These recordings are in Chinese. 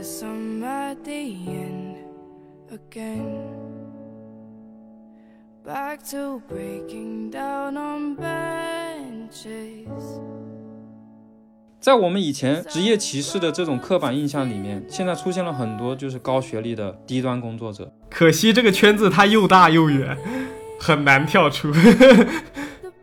guess I'm at the end again. Back to breaking down on benches. 在我们以前职业歧视的这种刻板印象里面，现在出现了很多就是高学历的低端工作者。可惜这个圈子它又大又远，很难跳出。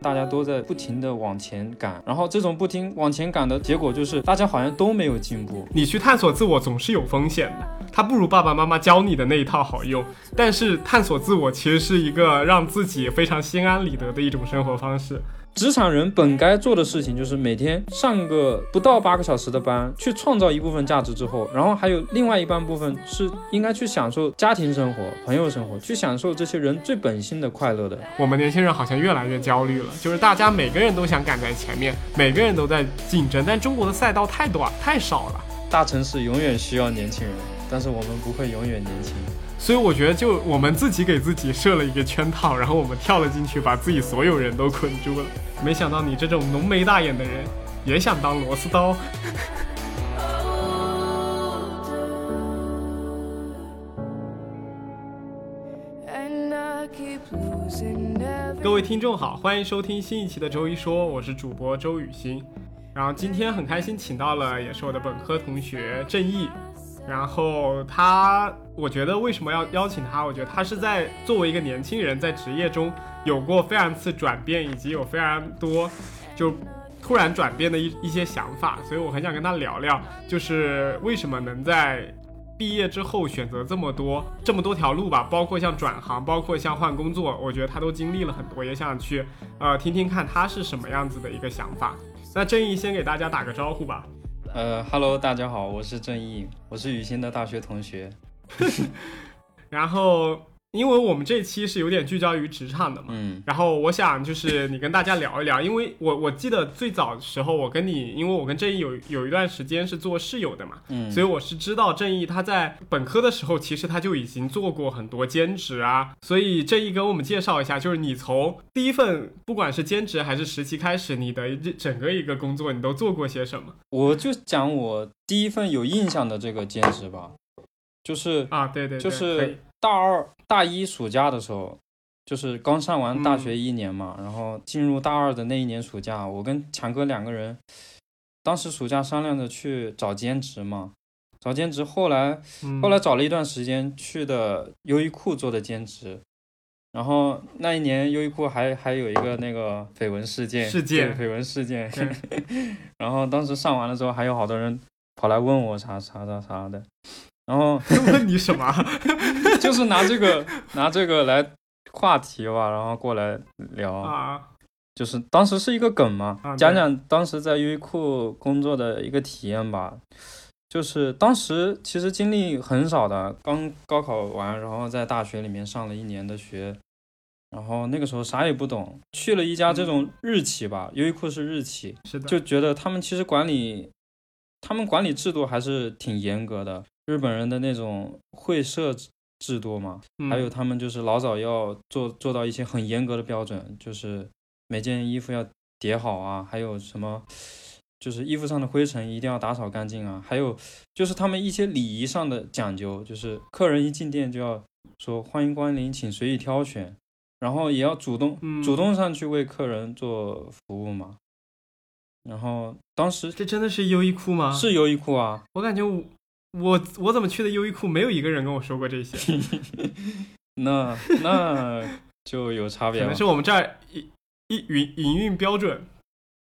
大家都在不停的往前赶，然后这种不停往前赶的结果就是大家好像都没有进步。你去探索自我总是有风险的，它不如爸爸妈妈教你的那一套好用。但是探索自我其实是一个让自己非常心安理得的一种生活方式。职场人本该做的事情就是每天上个不到八个小时的班，去创造一部分价值之后，然后还有另外一半部分是应该去享受家庭生活、朋友生活，去享受这些人最本性的快乐的。我们年轻人好像越来越焦虑了，就是大家每个人都想赶在前面，每个人都在竞争，但中国的赛道太短太少了。大城市永远需要年轻人，但是我们不会永远年轻。所以我觉得，就我们自己给自己设了一个圈套，然后我们跳了进去，把自己所有人都捆住了。没想到你这种浓眉大眼的人，也想当螺丝刀。各位听众好，欢迎收听新一期的周一说，我是主播周雨欣。然后今天很开心，请到了也是我的本科同学郑毅。然后他，我觉得为什么要邀请他？我觉得他是在作为一个年轻人，在职业中有过非常次转变，以及有非常多就突然转变的一一些想法，所以我很想跟他聊聊，就是为什么能在毕业之后选择这么多这么多条路吧，包括像转行，包括像换工作，我觉得他都经历了很多，也想去呃听听看他是什么样子的一个想法。那正义先给大家打个招呼吧。呃，Hello，大家好，我是正义，我是雨欣的大学同学。然后。因为我们这期是有点聚焦于职场的嘛，嗯，然后我想就是你跟大家聊一聊，因为我我记得最早的时候我跟你，因为我跟正义有有一段时间是做室友的嘛，嗯，所以我是知道正义他在本科的时候其实他就已经做过很多兼职啊，所以正义跟我们介绍一下，就是你从第一份不管是兼职还是实习开始，你的整个一个工作你都做过些什么？我就讲我第一份有印象的这个兼职吧，就是啊，对对，就是大二。大一暑假的时候，就是刚上完大学一年嘛，然后进入大二的那一年暑假，我跟强哥两个人，当时暑假商量着去找兼职嘛，找兼职，后来后来找了一段时间去的优衣库做的兼职，然后那一年优衣库还还有一个那个绯闻事件，事件绯闻事件，然后当时上完了之后，还有好多人跑来问我啥啥啥啥的。然后 问你什么？就是拿这个 拿这个来话题吧，然后过来聊啊。就是当时是一个梗嘛，讲讲当时在优衣库工作的一个体验吧。就是当时其实经历很少的，刚高考完，然后在大学里面上了一年的学，然后那个时候啥也不懂，去了一家这种日企吧，优衣库是日企，是的，就觉得他们其实管理，他们管理制度还是挺严格的。日本人的那种会社制度嘛，还有他们就是老早要做做到一些很严格的标准，就是每件衣服要叠好啊，还有什么，就是衣服上的灰尘一定要打扫干净啊，还有就是他们一些礼仪上的讲究，就是客人一进店就要说欢迎光临，请随意挑选，然后也要主动主动上去为客人做服务嘛。然后当时这真的是优衣库吗？是优衣库啊，我感觉我。我我怎么去的优衣库，没有一个人跟我说过这些。那那就有差别可能是我们这儿一一营营运标准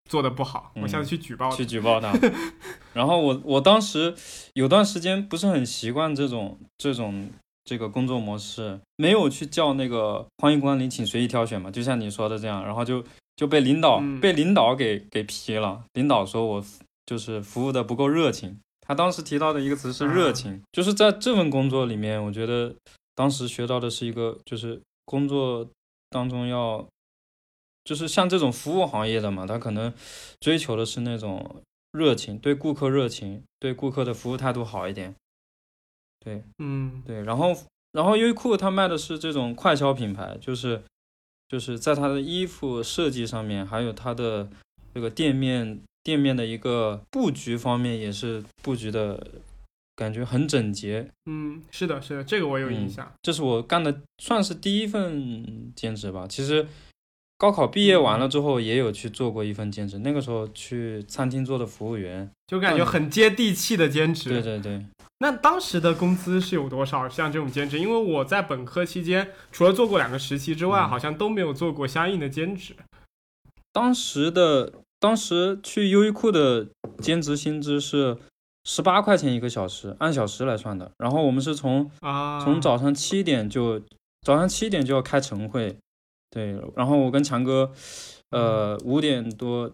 做的不好，我下次去举报去举报他。然后我我当时有段时间不是很习惯这种这种这个工作模式，没有去叫那个欢迎光临，请随意挑选嘛，就像你说的这样，然后就就被领导被领导给给批了。领导说我就是服务的不够热情。他当时提到的一个词是热情，就是在这份工作里面，我觉得当时学到的是一个，就是工作当中要，就是像这种服务行业的嘛，他可能追求的是那种热情，对顾客热情，对顾客的服务态度好一点。对，嗯，对。然后，然后优衣库它卖的是这种快消品牌，就是就是在它的衣服设计上面，还有它的这个店面。店面的一个布局方面也是布局的感觉很整洁。嗯，是的，是的，这个我有印象。这是我干的算是第一份兼职吧。其实高考毕业完了之后，也有去做过一份兼职，那个时候去餐厅做的服务员，就感觉很接地气的兼职。对对对。那当时的工资是有多少？像这种兼职，因为我在本科期间除了做过两个实习之外，好像都没有做过相应的兼职。当时的当时去优衣库的兼职薪资是十八块钱一个小时，按小时来算的。然后我们是从啊从早上七点就早上七点就要开晨会，对。然后我跟强哥，呃五点多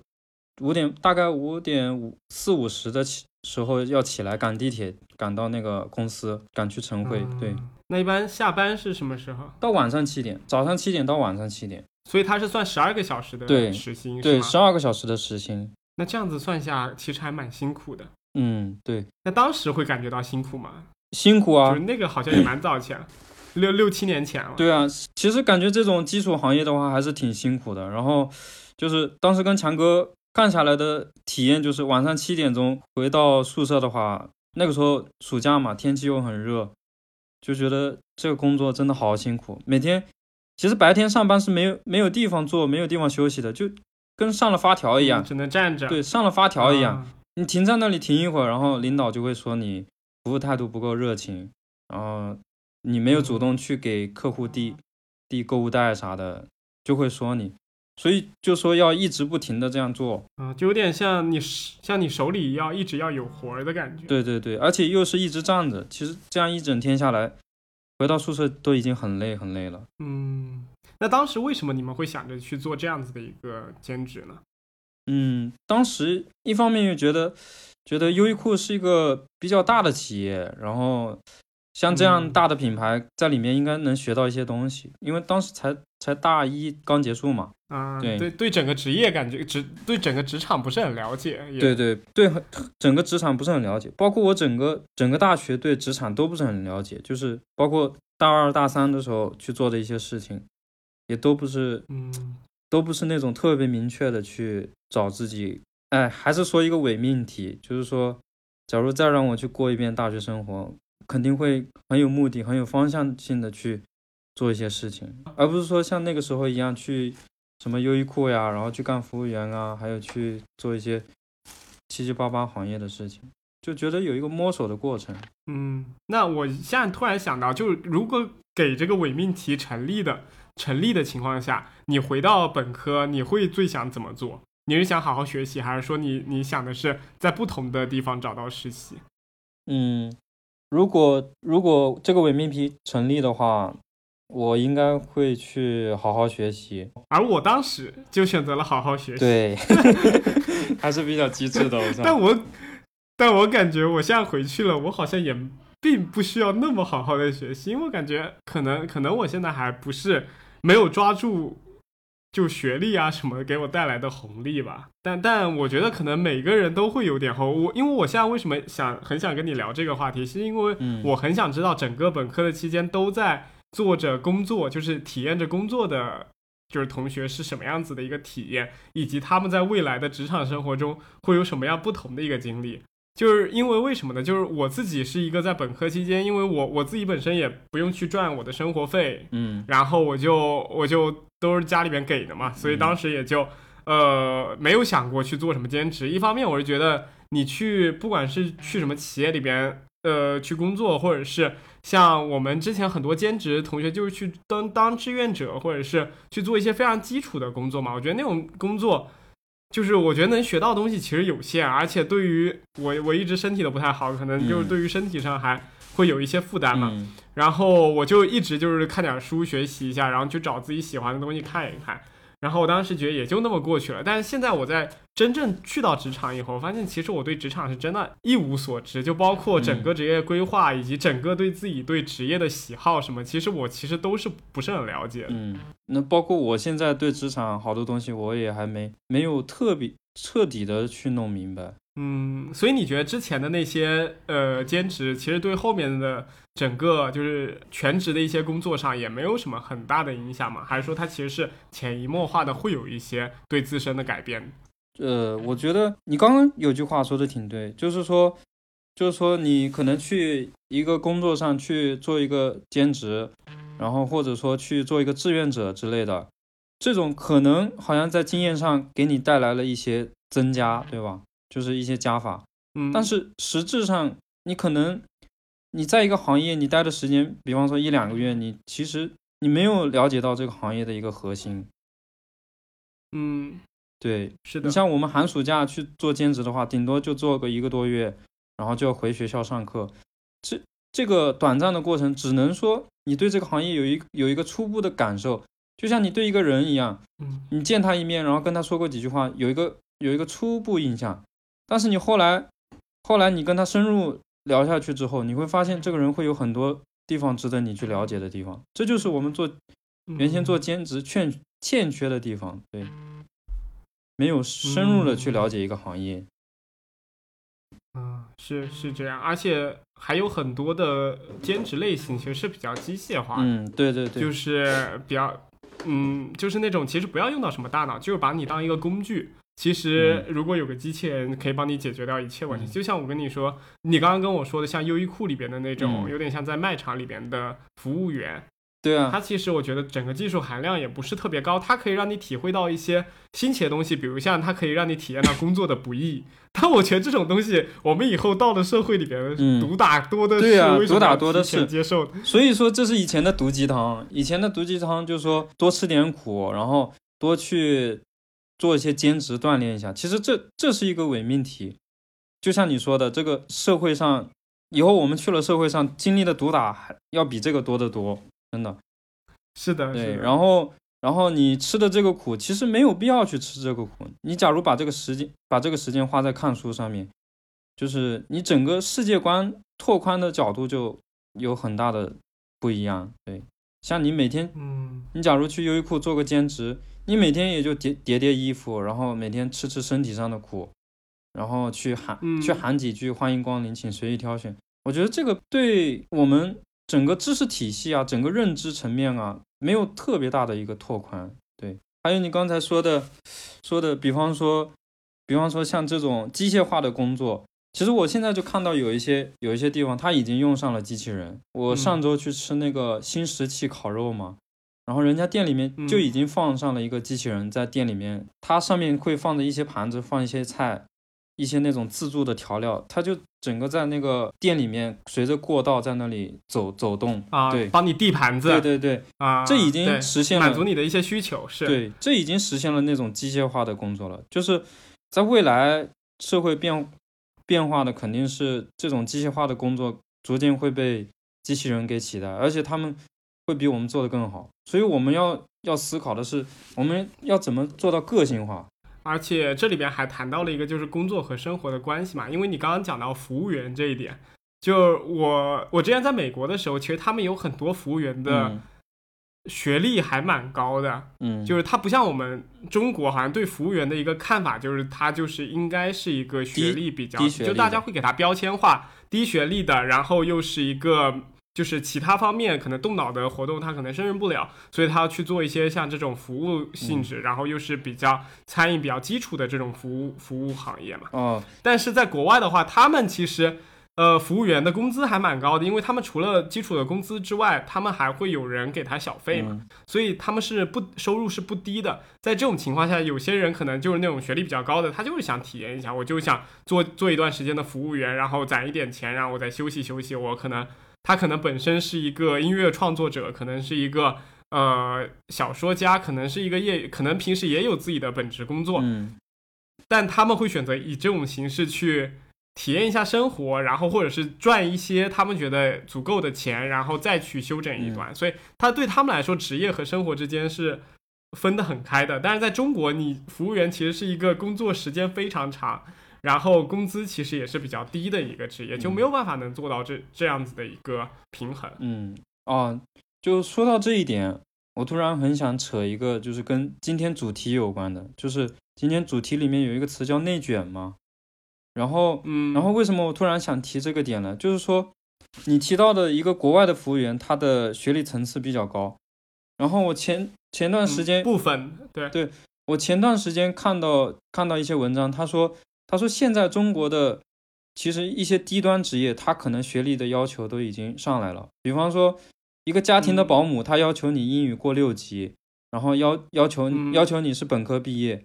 五点大概五点五四五十的起时候要起来赶地铁。赶到那个公司，赶去晨会。对，那一般下班是什么时候？到晚上七点，早上七点到晚上七点。所以他是算十二个小时的时薪，对，十二个小时的时薪。那这样子算下，其实还蛮辛苦的。嗯，对。那当时会感觉到辛苦吗？辛苦啊，就是那个好像也蛮早前，六六七年前了。对啊，其实感觉这种基础行业的话还是挺辛苦的。然后就是当时跟强哥干下来的体验，就是晚上七点钟回到宿舍的话。那个时候暑假嘛，天气又很热，就觉得这个工作真的好辛苦。每天其实白天上班是没有没有地方坐，没有地方休息的，就跟上了发条一样，只能站着。对，上了发条一样，你停在那里停一会儿，然后领导就会说你服务态度不够热情，然后你没有主动去给客户递递购物袋啥的，就会说你。所以就说要一直不停的这样做啊，就有点像你像你手里要一直要有活儿的感觉。对对对，而且又是一直站着，其实这样一整天下来，回到宿舍都已经很累很累了。嗯，那当时为什么你们会想着去做这样子的一个兼职呢？嗯，当时一方面又觉得觉得优衣库是一个比较大的企业，然后。像这样大的品牌，在里面应该能学到一些东西，因为当时才才大一刚结束嘛。啊，对对对，整个职业感觉职对整个职场不是很了解。对对对，整个职场不是很了解，包括我整个整个大学对职场都不是很了解，就是包括大二大三的时候去做的一些事情，也都不是，嗯，都不是那种特别明确的去找自己。哎，还是说一个伪命题，就是说，假如再让我去过一遍大学生活。肯定会很有目的、很有方向性的去做一些事情，而不是说像那个时候一样去什么优衣库呀，然后去干服务员啊，还有去做一些七七八八行业的事情，就觉得有一个摸索的过程。嗯，那我现在突然想到，就是如果给这个伪命题成立的成立的情况下，你回到本科，你会最想怎么做？你是想好好学习，还是说你你想的是在不同的地方找到实习？嗯。如果如果这个伪命题成立的话，我应该会去好好学习。而我当时就选择了好好学习。对，还是比较机智的。但我但我感觉我现在回去了，我好像也并不需要那么好好的学习，因为我感觉可能可能我现在还不是没有抓住。就学历啊什么给我带来的红利吧，但但我觉得可能每个人都会有点后我因为我现在为什么想很想跟你聊这个话题，是因为我很想知道整个本科的期间都在做着工作，就是体验着工作的，就是同学是什么样子的一个体验，以及他们在未来的职场生活中会有什么样不同的一个经历。就是因为为什么呢？就是我自己是一个在本科期间，因为我我自己本身也不用去赚我的生活费，嗯，然后我就我就都是家里边给的嘛，所以当时也就呃没有想过去做什么兼职。一方面我是觉得你去不管是去什么企业里边呃去工作，或者是像我们之前很多兼职同学就是去当当志愿者，或者是去做一些非常基础的工作嘛，我觉得那种工作。就是我觉得能学到东西其实有限，而且对于我我一直身体都不太好，可能就是对于身体上还会有一些负担嘛。然后我就一直就是看点书学习一下，然后去找自己喜欢的东西看一看。然后我当时觉得也就那么过去了，但是现在我在真正去到职场以后，发现其实我对职场是真的一无所知，就包括整个职业规划以及整个对自己对职业的喜好什么，其实我其实都是不是很了解。嗯，那包括我现在对职场好多东西，我也还没没有特别彻底的去弄明白。嗯，所以你觉得之前的那些呃兼职，其实对后面的整个就是全职的一些工作上也没有什么很大的影响吗？还是说它其实是潜移默化的会有一些对自身的改变？呃，我觉得你刚刚有句话说的挺对，就是说就是说你可能去一个工作上去做一个兼职，然后或者说去做一个志愿者之类的，这种可能好像在经验上给你带来了一些增加，对吧？就是一些加法。嗯，但是实质上，你可能你在一个行业你待的时间，比方说一两个月，你其实你没有了解到这个行业的一个核心。嗯，对，是的，你像我们寒暑假去做兼职的话，顶多就做个一个多月，然后就要回学校上课。这这个短暂的过程，只能说你对这个行业有一有一个初步的感受，就像你对一个人一样，嗯你见他一面，然后跟他说过几句话，有一个有一个初步印象。但是你后来后来你跟他深入聊下去之后，你会发现这个人会有很多地方值得你去了解的地方。这就是我们做原先做嗯兼职欠欠缺的地方，对，没有深入的去了解一个行业。嗯，是是这样，而且还有很多的兼职类型其实是比较机械化的，嗯，对对对，就是比较，嗯，就是那种其实不要用到什么大脑，就是把你当一个工具。其实如果有个机器人可以帮你解决掉一切问题，嗯。就像我跟你说，你刚刚跟我说的，像优衣库里边的那种，嗯。有点像在卖场里边的服务员，对啊，它其实我觉得整个技术含量也不是特别高，它可以让你体会到一些新奇的东西，比如像它可以让你体验到工作的不易。但我觉得这种东西，我们以后到了社会里边，嗯毒打多的是，毒打多的是。接受的。所以说这是以前的毒鸡汤，以前的毒鸡汤就是说多吃点苦，然后多去做一些兼职锻炼一下。其实这这是一个伪命题，就像你说的，这个社会上以后我们去了社会上经历的毒打还要比这个多得多，真的。是的，对，然后然后你吃的这个苦，其实没有必要去吃这个苦。你假如把这个时间把这个时间花在看书上面，就是你整个世界观拓宽的角度就有很大的不一样。对，像你每天，嗯，你假如去优衣库做个兼职，你每天也就叠叠叠衣服，然后每天吃吃身体上的苦，然后去喊、嗯去喊几句欢迎光临，请随意挑选。我觉得这个对我们整个知识体系啊，整个认知层面啊，没有特别大的一个拓宽。对，还有你刚才说的说的，比方说，比方说像这种机械化的工作，其实我现在就看到有一些有一些地方，它已经用上了机器人。我嗯上周去吃那个新石器烤肉嘛，然后人家店里面嗯就已经放上了一个机器人在店里面，它上面会放着一些盘子，放一些菜，一些那种自助的调料，它就整个在那个店里面随着过道在那里走走动。啊，对帮你递盘子，对对对啊，这已经实现了满足你的一些需求，是，对，这已经实现了那种机械化的工作了。就是在未来社会变变化的，肯定是这种机械化的工作逐渐会被机器人给取代，而且他们会比我们做的更好。所以我们要要思考的是，我们要怎么做到个性化。而且这里边还谈到了一个就是工作和生活的关系嘛，因为你刚刚讲到服务员这一点，就我我之前在美国的时候，其实他们有很多服务员的嗯学历还蛮高的，嗯，就是他不像我们中国好像对服务员的一个看法，就是他就是应该是一个学历比较，低就大家会给他标签化，低学历的，然后又是一个。就是其他方面可能动脑的活动，他可能胜任不了，所以他要去做一些像这种服务性质，然后又是比较餐饮比较基础的这种服务服务行业嘛。哦，但是在国外的话，他们其实呃服务员的工资还蛮高的，因为他们除了基础的工资之外，他们还会有人给他小费嘛。嗯所以他们是不收入是不低的。在这种情况下，有些人可能就是那种学历比较高的，他就是想体验一下，我就想做做一段时间的服务员，然后攒一点钱，然后我再休息休息。我可能他可能本身是一个音乐创作者，可能是一个呃小说家，可能是一个业，可能平时也有自己的本职工作，嗯但他们会选择以这种形式去体验一下生活，然后或者是赚一些他们觉得足够的钱，然后再去休整一段。所以，他对他们来说，职业和生活之间是分得很开的。但是在中国，你服务员其实是一个工作时间非常长，然后工资其实也是比较低的一个职业，就没有办法能做到这这样子的一个平衡。嗯哦，就说到这一点，我突然很想扯一个，就是跟今天主题有关的，就是今天主题里面有一个词叫内卷嘛，然后嗯，然后为什么我突然想提这个点呢？就是说，你提到的一个国外的服务员，他的学历层次比较高。然后我前前段时间，嗯部分对我前段时间看到看到一些文章，他说他说现在中国的其实一些低端职业，他可能学历的要求都已经上来了。比方说，一个家庭的保姆，他要求你英语过六级，然后要要求要求你是本科毕业。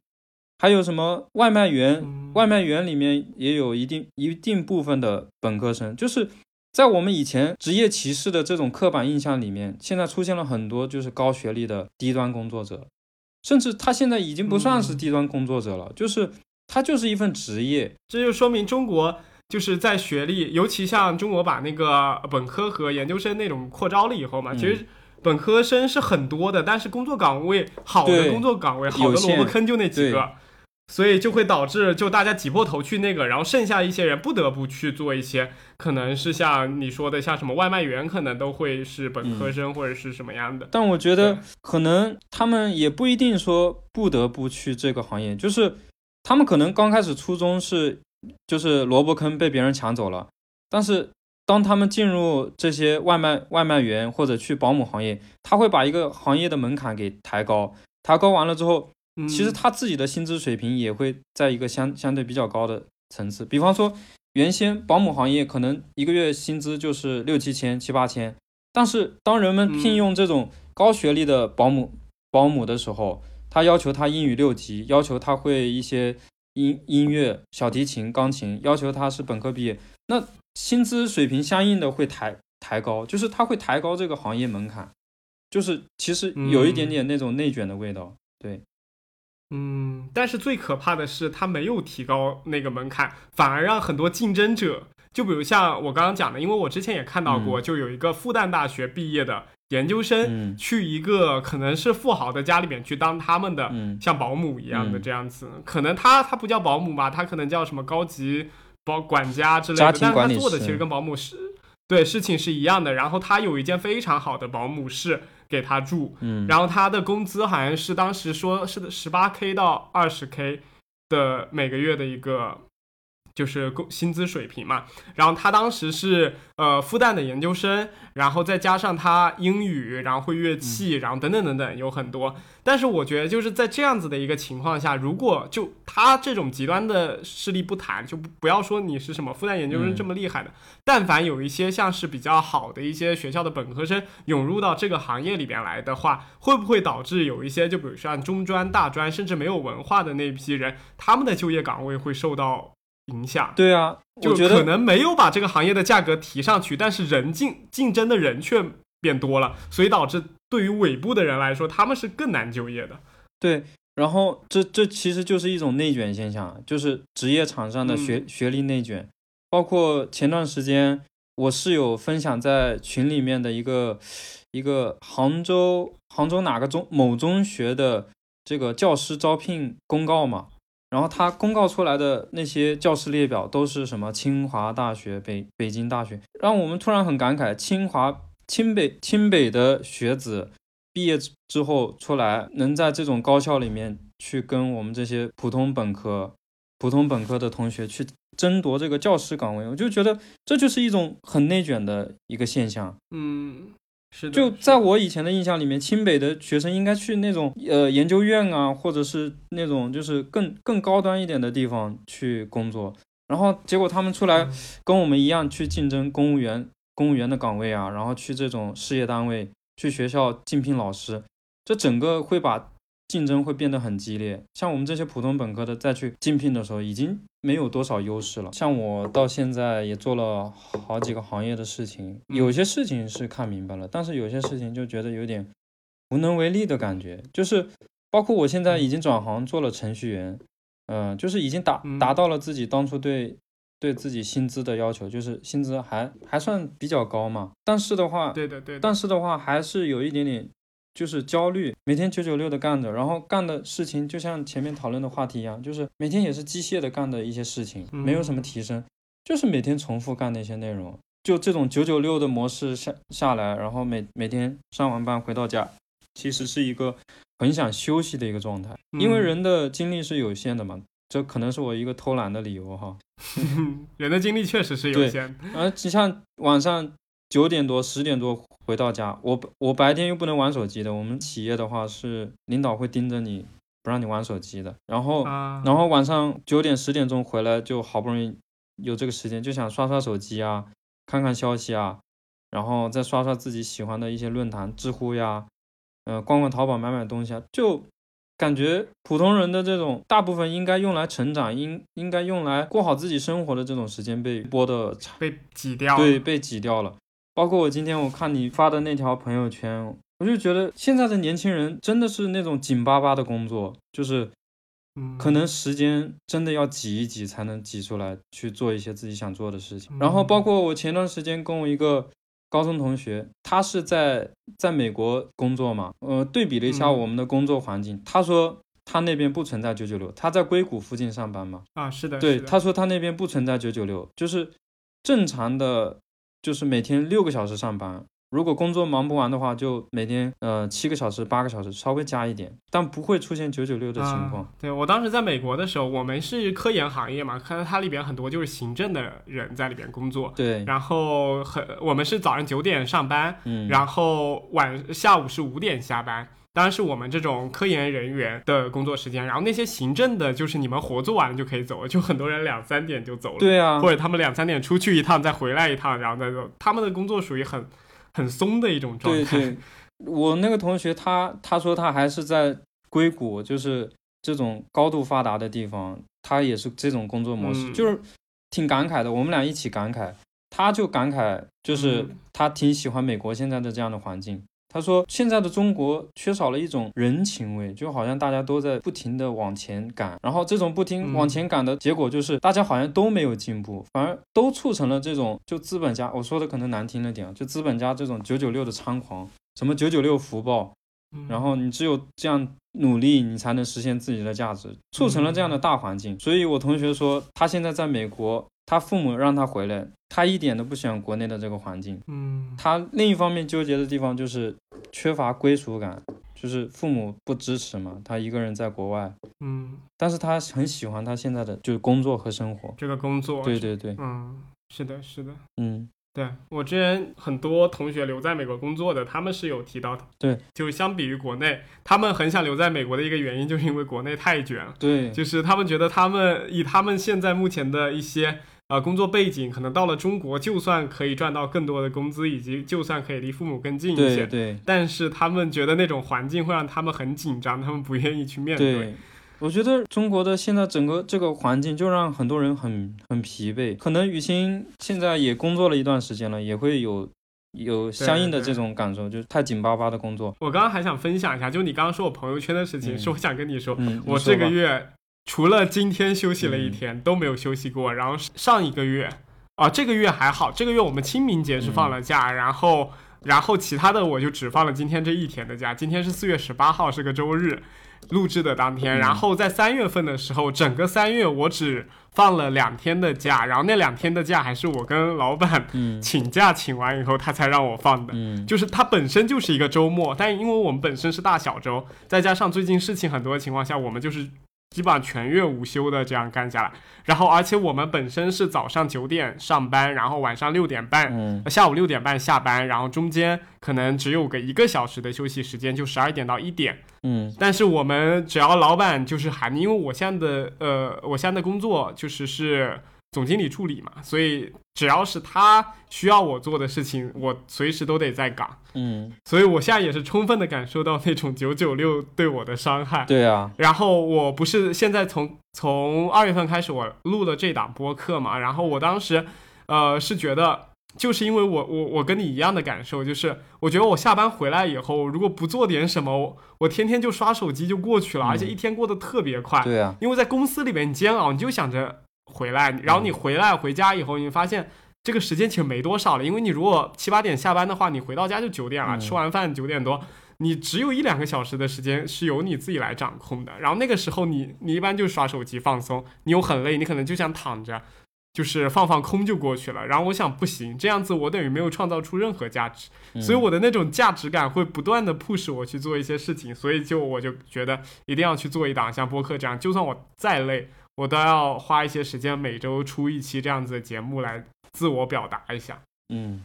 还有什么外卖员？外卖员里面也有一定一定部分的本科生，就是在我们以前职业歧视的这种刻板印象里面，现在出现了很多就是高学历的低端工作者，甚至他现在已经不算是低端工作者了，就是他就是一份职业。这就说明中国就是在学历，尤其像中国把那个本科和研究生那种扩招了以后嘛，其实本科生是很多的，但是工作岗位好的工作岗位，好的萝卜坑就那几个。所以就会导致，就大家挤破头去那个，然后剩下一些人不得不去做一些，可能是像你说的，像什么外卖员，可能都会是本科生或者是什么样的。但我觉得可能他们也不一定说不得不去这个行业，就是他们可能刚开始初衷是，就是萝卜坑被别人抢走了，但是当他们进入这些外卖外卖员或者去保姆行业，他会把一个行业的门槛给抬高，抬高完了之后。其实他自己的薪资水平也会在一个相相对比较高的层次。比方说，原先保姆行业可能一个月薪资就是六七千、七八千，但是当人们聘用这种高学历的保姆保姆的时候，他要求他英语六级，要求他会一些音音乐、小提琴、钢琴，要求他是本科毕业，那薪资水平相应的会抬抬高，就是他会抬高这个行业门槛，就是其实有一点点那种内卷的味道，对。嗯，但是最可怕的是，他没有提高那个门槛，反而让很多竞争者，就比如像我刚刚讲的，因为我之前也看到过，就有一个复旦大学毕业的研究生，去一个可能是富豪的家里面去当他们的像保姆一样的这样子，可能他他不叫保姆吧，他可能叫什么高级保管家之类的，但他做的其实跟保姆是对事情是一样的，然后他有一间非常好的保姆室。给他住，嗯，然后他的工资好像是当时说是十八 k 到二十 k 的每个月的一个。就是工薪资水平嘛，然后他当时是呃复旦的研究生，然后再加上他英语，然后会乐器，然后等等等等有很多。但是我觉得就是在这样子的一个情况下，如果就他这种极端的势力不谈，就不不要说你是什么复旦研究生这么厉害的，但凡有一些像是比较好的一些学校的本科生涌入到这个行业里边来的话，会不会导致有一些就比如像中专、大专甚至没有文化的那批人，他们的就业岗位会受到？影响对啊，就可能没有把这个行业的价格提上去，但是人竞竞争的人却变多了，所以导致对于尾部的人来说，他们是更难就业的。对，然后这这其实就是一种内卷现象，就是职业场上的学学历内卷。包括前段时间我室友分享在群里面的一个一个杭州杭州哪个中某中学的这个教师招聘公告嘛。然后他公告出来的那些教师列表都是什么清华大学、北北京大学，让我们突然很感慨：清华、清北、清北的学子毕业之后出来，能在这种高校里面去跟我们这些普通本科、普通本科的同学去争夺这个教师岗位，我就觉得这就是一种很内卷的一个现象。嗯。就在我以前的印象里面，清北的学生应该去那种呃研究院啊，或者是那种就是更更高端一点的地方去工作，然后结果他们出来跟我们一样去竞争公务员公务员的岗位啊，然后去这种事业单位去学校竞聘老师，这整个会把。竞争会变得很激烈，像我们这些普通本科的再去竞聘的时候，已经没有多少优势了。像我到现在也做了好几个行业的事情，有些事情是看明白了，但是有些事情就觉得有点无能为力的感觉。就是包括我现在已经转行做了程序员，嗯，就是已经达达到了自己当初对对自己薪资的要求，就是薪资还还算比较高嘛。但是的话，对的对，但是的话还是有一点点。就是焦虑，每天九九六的干着，然后干的事情就像前面讨论的话题一样，就是每天也是机械的干的一些事情，没有什么提升，就是每天重复干那些内容，就这种九九六的模式下下来，然后每每天上完班回到家，其实是一个很想休息的一个状态，因为人的精力是有限的嘛，这可能是我一个偷懒的理由哈。人的精力确实是有限，而你像晚上。九点多十点多回到家，我我白天又不能玩手机的。我们企业的话是领导会盯着你，不让你玩手机的。然后然后晚上九点十点钟回来，就好不容易有这个时间，就想刷刷手机啊，看看消息啊，然后再刷刷自己喜欢的一些论坛，知乎呀，呃，逛逛淘宝，买买东西啊，就感觉普通人的这种大部分应该用来成长，应应该用来过好自己生活的这种时间被剥的被挤掉，对，被挤掉了。包括我今天我看你发的那条朋友圈。我就觉得现在的年轻人真的是那种紧巴巴的工作，就是，可能时间真的要挤一挤才能挤出来去做一些自己想做的事情。然后包括我前段时间跟我一个高中同学，他是在在美国工作嘛，呃，对比了一下我们的工作环境，他说他那边不存在九九六，他在硅谷附近上班嘛。啊，是的，对，他说他那边不存在九九六，就是正常的，就是每天六个小时上班。如果工作忙不完的话，就每天呃七个小时、八个小时，稍微加一点，但不会出现九九六的情况。对我当时在美国的时候，我们是科研行业嘛，看到它里边很多就是行政的人在里边工作。对，然后很我们是早上九点上班，嗯，然后晚下午是五点下班，当然是我们这种科研人员的工作时间。然后那些行政的，就是你们活做完了就可以走了，就很多人两三点就走了。对啊，或者他们两三点出去一趟，再回来一趟，然后再走。他们的工作属于很。很松的一种状态。对对，我那个同学他他说他还是在硅谷，就是这种高度发达的地方，他也是这种工作模式，就是挺感慨的。我们俩一起感慨，他就感慨，就是他挺喜欢美国现在的这样的环境。他说：“现在的中国缺少了一种人情味，就好像大家都在不停的往前赶，然后这种不停往前赶的结果就是大家好像都没有进步，反而都促成了这种就资本家，我说的可能难听了点，就资本家这种九九六的猖狂，什么九九六福报，然后你只有这样努力，你才能实现自己的价值，促成了这样的大环境。所以我同学说，他现在在美国。”他父母让他回来，他一点都不喜欢国内的这个环境。嗯，他另一方面纠结的地方就是缺乏归属感，就是父母不支持嘛，他一个人在国外。嗯，但是他很喜欢他现在的就是工作和生活。这个工作，对对对，嗯，是的，是的，嗯。对我之前很多同学留在美国工作的，他们是有提到的。对，就相比于国内，他们很想留在美国的一个原因，就是因为国内太卷了。对，就是他们觉得他们以他们现在目前的一些呃工作背景，可能到了中国，就算可以赚到更多的工资，以及就算可以离父母更近一些，对，但是他们觉得那种环境会让他们很紧张，他们不愿意去面对。我觉得中国的现在整个这个环境就让很多人很很疲惫。可能雨欣现在也工作了一段时间了，也会有有相应的这种感受，就是太紧巴巴的工作。我刚刚还想分享一下，就你刚刚说我朋友圈的事情，是我想跟你说，我这个月除了今天休息了一天都没有休息过。然后上一个月啊，这个月还好，这个月我们清明节是放了假，然后然后其他的我就只放了今天这一天的假。今天是四月十八号，是个周日。录制的当天，然后在三月份的时候，整个三月我只放了两天的假，然后那两天的假还是我跟老板 请假请完以后他才让我放的，就是它本身就是一个周末，但因为我们本身是大小周，再加上最近事情很多的情况下，我们就是。基本上全月无休的这样干下来，然后而且我们本身是早上九点上班，然后晚上六点半，下午六点半下班，然后中间可能只有个一个小时的休息时间，就十二点到一点。嗯，但是我们只要老板就是喊，因为我现在的呃，我现在的工作就是是。总经理助理嘛，所以只要是他需要我做的事情，我随时都得在岗。嗯，所以我现在也是充分的感受到那种九九六对我的伤害。对啊，然后我不是现在从从二月份开始我录了这档播客嘛，然后我当时呃是觉得，就是因为我我我跟你一样的感受，就是我觉得我下班回来以后，如果不做点什么，我天天就刷手机就过去了，而且一天过得特别快。对啊，因为在公司里面你煎熬，你就想着。回来，然后你回来回家以后，你发现这个时间其实没多少了，因为你如果七八点下班的话，你回到家就九点了，吃完饭九点多，你只有一两个小时的时间是由你自己来掌控的。然后那个时候，你你一般就刷手机放松，你又很累，你可能就想躺着，就是放放空就过去了。然后我想不行，这样子我等于没有创造出任何价值，所以我的那种价值感会不断的 push 我去做一些事情，所以就我就觉得一定要去做一档像播客这样，就算我再累。我都要花一些时间，每周出一期这样子的节目来自我表达一下。嗯，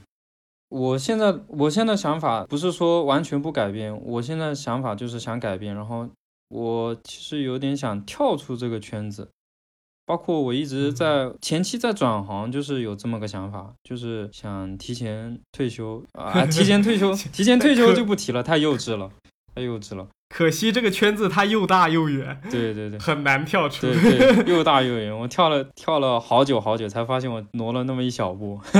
我现在我现在想法不是说完全不改变，我现在想法就是想改变。然后我其实有点想跳出这个圈子，包括我一直在前期在转行，就是有这么个想法，就是想提前退休啊，提前退休，提前退休就不提了，太幼稚了，太幼稚了。可惜这个圈子它又大又远，对对对，很难跳出。对对，又大又远，我跳了跳了好久好久，才发现我挪了那么一小步。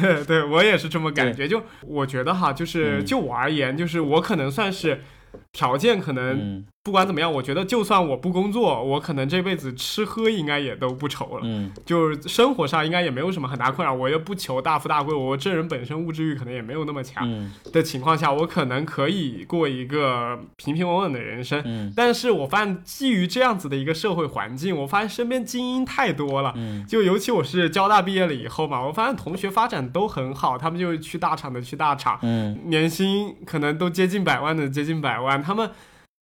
对对，我也是这么感觉。就我觉得哈，就是就我而言，就是我可能算是。条件可能不管怎么样，我觉得就算我不工作，我可能这辈子吃喝应该也都不愁了。嗯，就是生活上应该也没有什么很大困扰。我又不求大富大贵，我这人本身物质欲可能也没有那么强的情况下，我可能可以过一个平平稳稳的人生。嗯，但是我发现基于这样子的一个社会环境，我发现身边精英太多了。嗯，就尤其我是交大毕业了以后嘛，我发现同学发展都很好，他们就去大厂的去大厂，嗯，年薪可能都接近百万的接近百万。他们，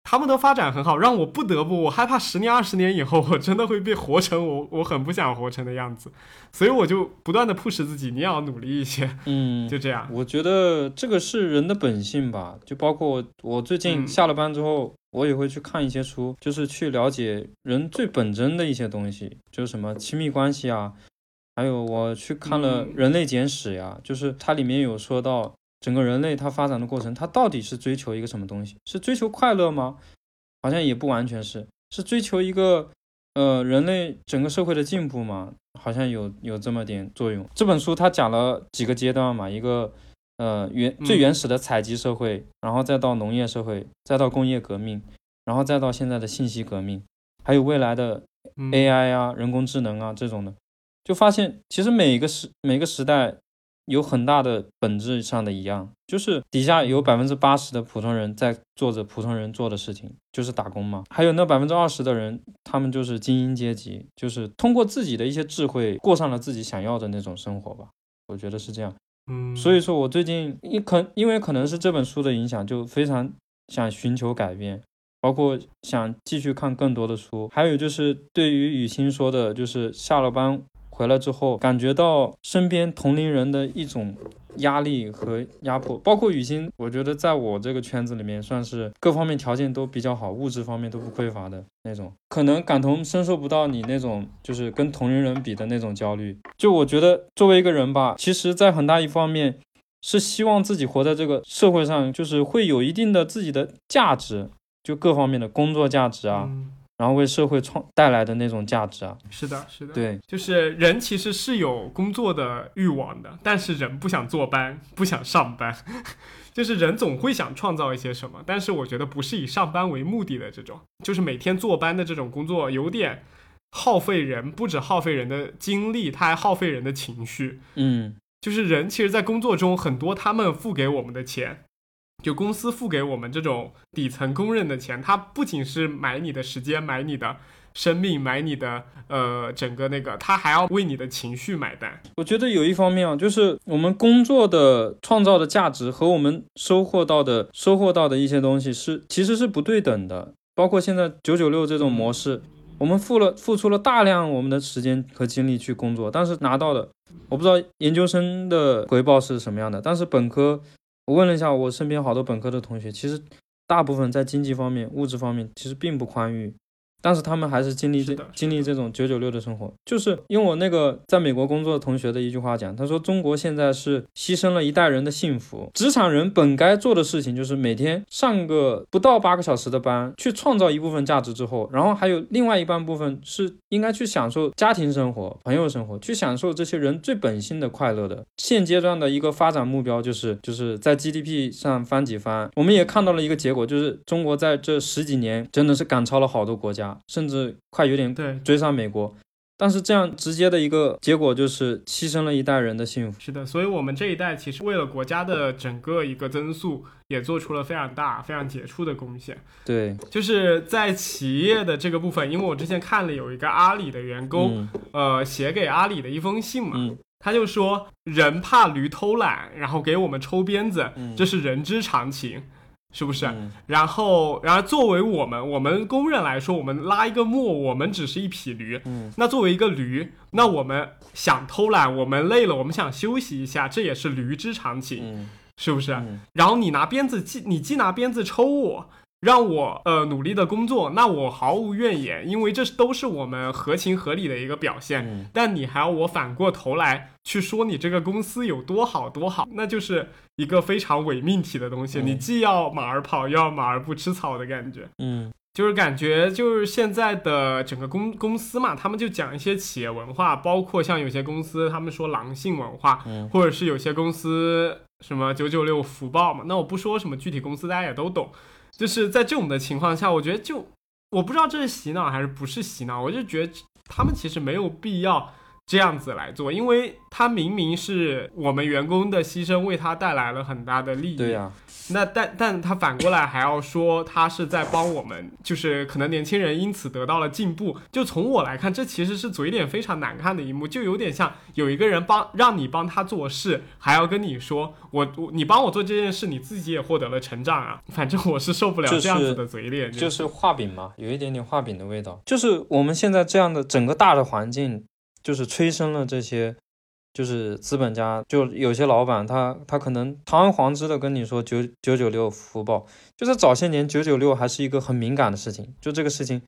他们的发展很好，让我不得不，我害怕十年、二十年以后，我真的会被活成我我很不想活成的样子，所以我就不断的 push 自己，你要努力一些，嗯，就这样。我觉得这个是人的本性吧，就包括我最近下了班之后，我也会去看一些书，就是去了解人最本真的一些东西，就是什么亲密关系啊，还有我去看了《人类简史》呀，就是它里面有说到。整个人类它发展的过程，它到底是追求一个什么东西？是追求快乐吗？好像也不完全是，是追求一个呃人类整个社会的进步吗？好像有有这么点作用。这本书它讲了几个阶段嘛，一个呃原最原始的采集社会，然后再到农业社会，再到工业革命，然后再到现在的信息革命，还有未来的 AI 啊、人工智能啊这种的，就发现其实每一个时每个时代。有很大的本质上的一样，就是底下有百分之八十的普通人在做着普通人做的事情，就是打工嘛。还有那百分之二十的人，他们就是精英阶级，就是通过自己的一些智慧过上了自己想要的那种生活吧。我觉得是这样。嗯，所以说我最近因可因为可能是这本书的影响，就非常想寻求改变，包括想继续看更多的书。还有就是对于雨欣说的，就是下了班。回来之后，感觉到身边同龄人的一种压力和压迫，包括雨欣，我觉得在我这个圈子里面，算是各方面条件都比较好，物质方面都不匮乏的那种，可能感同身受不到你那种就是跟同龄人比的那种焦虑。就我觉得作为一个人吧，其实在很大一方面是希望自己活在这个社会上，就是会有一定的自己的价值，就各方面的工作价值啊。然后为社会创带来的那种价值啊，是的，是的，对，就是人其实是有工作的欲望的，但是人不想坐班，不想上班，就是人总会想创造一些什么，但是我觉得不是以上班为目的的这种，就是每天坐班的这种工作有点耗费人，不止耗费人的精力，它还耗费人的情绪，嗯，就是人其实，在工作中很多他们付给我们的钱。就公司付给我们这种底层工人的钱，它不仅是买你的时间、买你的生命、买你的呃整个那个，他还要为你的情绪买单。我觉得有一方面啊，就是我们工作的创造的价值和我们收获到的收获到的一些东西是其实是不对等的。包括现在九九六这种模式，我们付了付出了大量我们的时间和精力去工作，但是拿到的我不知道研究生的回报是什么样的，但是本科。我问了一下我身边好多本科的同学，其实大部分在经济方面、物质方面其实并不宽裕。但是他们还是经历这经历这种九九六的生活，就是用我那个在美国工作的同学的一句话讲，他说中国现在是牺牲了一代人的幸福。职场人本该做的事情就是每天上个不到八个小时的班，去创造一部分价值之后，然后还有另外一半部分是应该去享受家庭生活、朋友生活，去享受这些人最本性的快乐的。现阶段的一个发展目标就是就是在 GDP 上翻几番。我们也看到了一个结果，就是中国在这十几年真的是赶超了好多国家。甚至快有点对追上美国，但是这样直接的一个结果就是牺牲了一代人的幸福。是的，所以我们这一代其实为了国家的整个一个增速，也做出了非常大、非常杰出的贡献。对，就是在企业的这个部分，因为我之前看了有一个阿里的员工，呃，写给阿里的一封信嘛，他就说人怕驴偷懒，然后给我们抽鞭子，这是人之常情。是不是？然后，然后作为我们我们工人来说，我们拉一个磨，我们只是一匹驴。嗯，那作为一个驴，那我们想偷懒，我们累了，我们想休息一下，这也是驴之常情，是不是？然后你拿鞭子，既你既拿鞭子抽我，让我呃努力的工作，那我毫无怨言，因为这都是我们合情合理的一个表现。嗯但你还要我反过头来去说你这个公司有多好多好，那就是一个非常伪命题的东西。嗯你既要马儿跑，又要马儿不吃草的感觉。嗯就是感觉就是现在的整个公公司嘛，他们就讲一些企业文化，包括像有些公司他们说狼性文化，嗯或者是有些公司什么九九六福报嘛。那我不说什么具体公司，大家也都懂。就是在这种的情况下，我觉得就我不知道这是洗脑还是不是洗脑，我就觉得他们其实没有必要这样子来做，因为他明明是我们员工的牺牲为他带来了很大的利益。对呀、那但但他反过来还要说他是在帮我们，就是可能年轻人因此得到了进步。就从我来看，这其实是嘴脸非常难看的一幕，就有点像有一个人帮让你帮他做事，还要跟你说我我你帮我做这件事，你自己也获得了成长啊。反正我是受不了这样子的嘴脸，就是画饼嘛，有一点点画饼的味道。就是我们现在这样的整个大的环境，就是催生了这些，就是资本家，就有些老板他他可能堂而皇之的跟你说九九九六福报，就是早些年九九六还是一个很敏感的事情，就这个事情，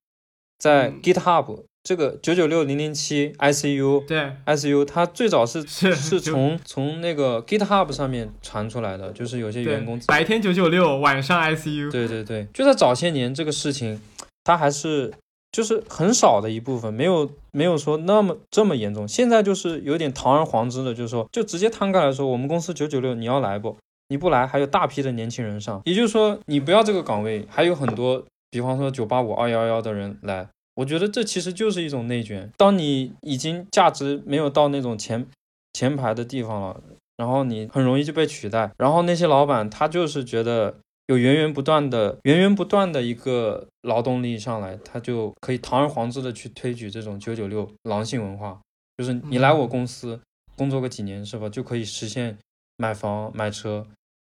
在嗯。GitHub、这个九九六零零七 ICU 对。ICU，它最早是 是是从从那个 GitHub 上面传出来的，就是有些员工白天九九六，晚上 ICU，对对对，就在早些年，这个事情它还是就是很少的一部分，没有没有说那么这么严重。现在就是有点堂而皇之的，就是说就直接摊开来说，我们公司九九六你要来不？你不来，还有大批的年轻人上，也就是说你不要这个岗位，还有很多，比方说九八五、二幺幺的人来。我觉得这其实就是一种内卷。当你已经价值没有到那种前前排的地方了，然后你很容易就被取代。然后那些老板他就是觉得有源源不断的、源源不断的一个劳动力上来，他就可以堂而皇之的去推举这种九九六狼性文化，就是你来我公司工作个几年是吧，就可以实现买房买车。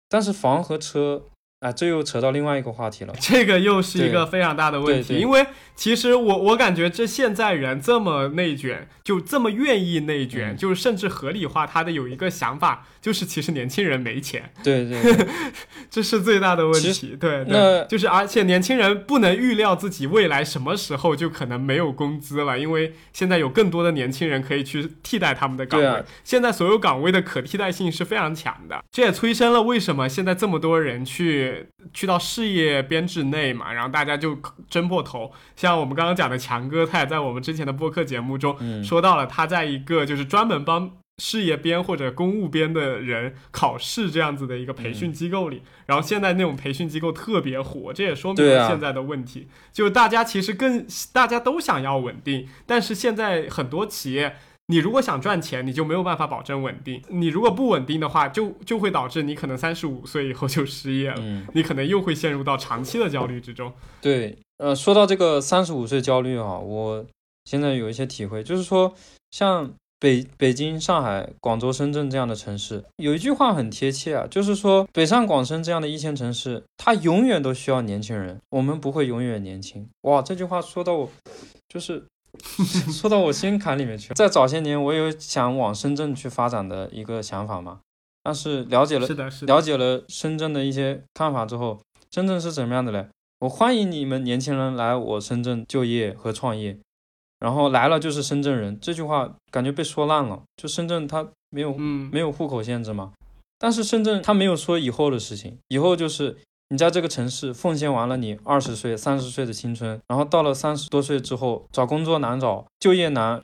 但是房和车，啊，这又扯到另外一个话题了。这个又是一个非常大的问题，因为其实我我感觉这现在人这么内卷，就这么愿意内卷，嗯就是甚至合理化他的有一个想法，就是其实年轻人没钱，对对对，这是最大的问题。对那对，就是而且年轻人不能预料自己未来什么时候就可能没有工资了，因为现在有更多的年轻人可以去替代他们的岗位。啊现在所有岗位的可替代性是非常强的，这也催生了为什么现在这么多人去去到事业编制内嘛，然后大家就争破头。像我们刚刚讲的强哥，他也在我们之前的播客节目中嗯说到了，他在一个就是专门帮事业编或者公务编的人考试这样子的一个培训机构里，然后现在那种培训机构特别火，这也说明了现在的问题，就大家其实更大家都想要稳定，但是现在很多企业。你如果想赚钱，你就没有办法保证稳定。你如果不稳定的话，就就会导致你可能三十五岁以后就失业了，嗯，你可能又会陷入到长期的焦虑之中。对，呃，说到这个三十五岁焦虑啊，我现在有一些体会，就是说，像北北京、上海、广州、深圳这样的城市，有一句话很贴切啊，就是说，北上广深这样的一线城市，它永远都需要年轻人，我们不会永远年轻。哇，这句话说到我，就是 说到我心坎里面去了。在早些年，我有想往深圳去发展的一个想法嘛，但是了解了是的，是的，了解了深圳的一些看法之后，深圳是怎么样的嘞？我欢迎你们年轻人来我深圳就业和创业，然后来了就是深圳人，这句话感觉被说烂了。就深圳它没有嗯，没有户口限制嘛，但是深圳它没有说以后的事情，以后就是你在这个城市奉献完了你二十岁、三十岁的青春，然后到了三十多岁之后，找工作难找，就业难，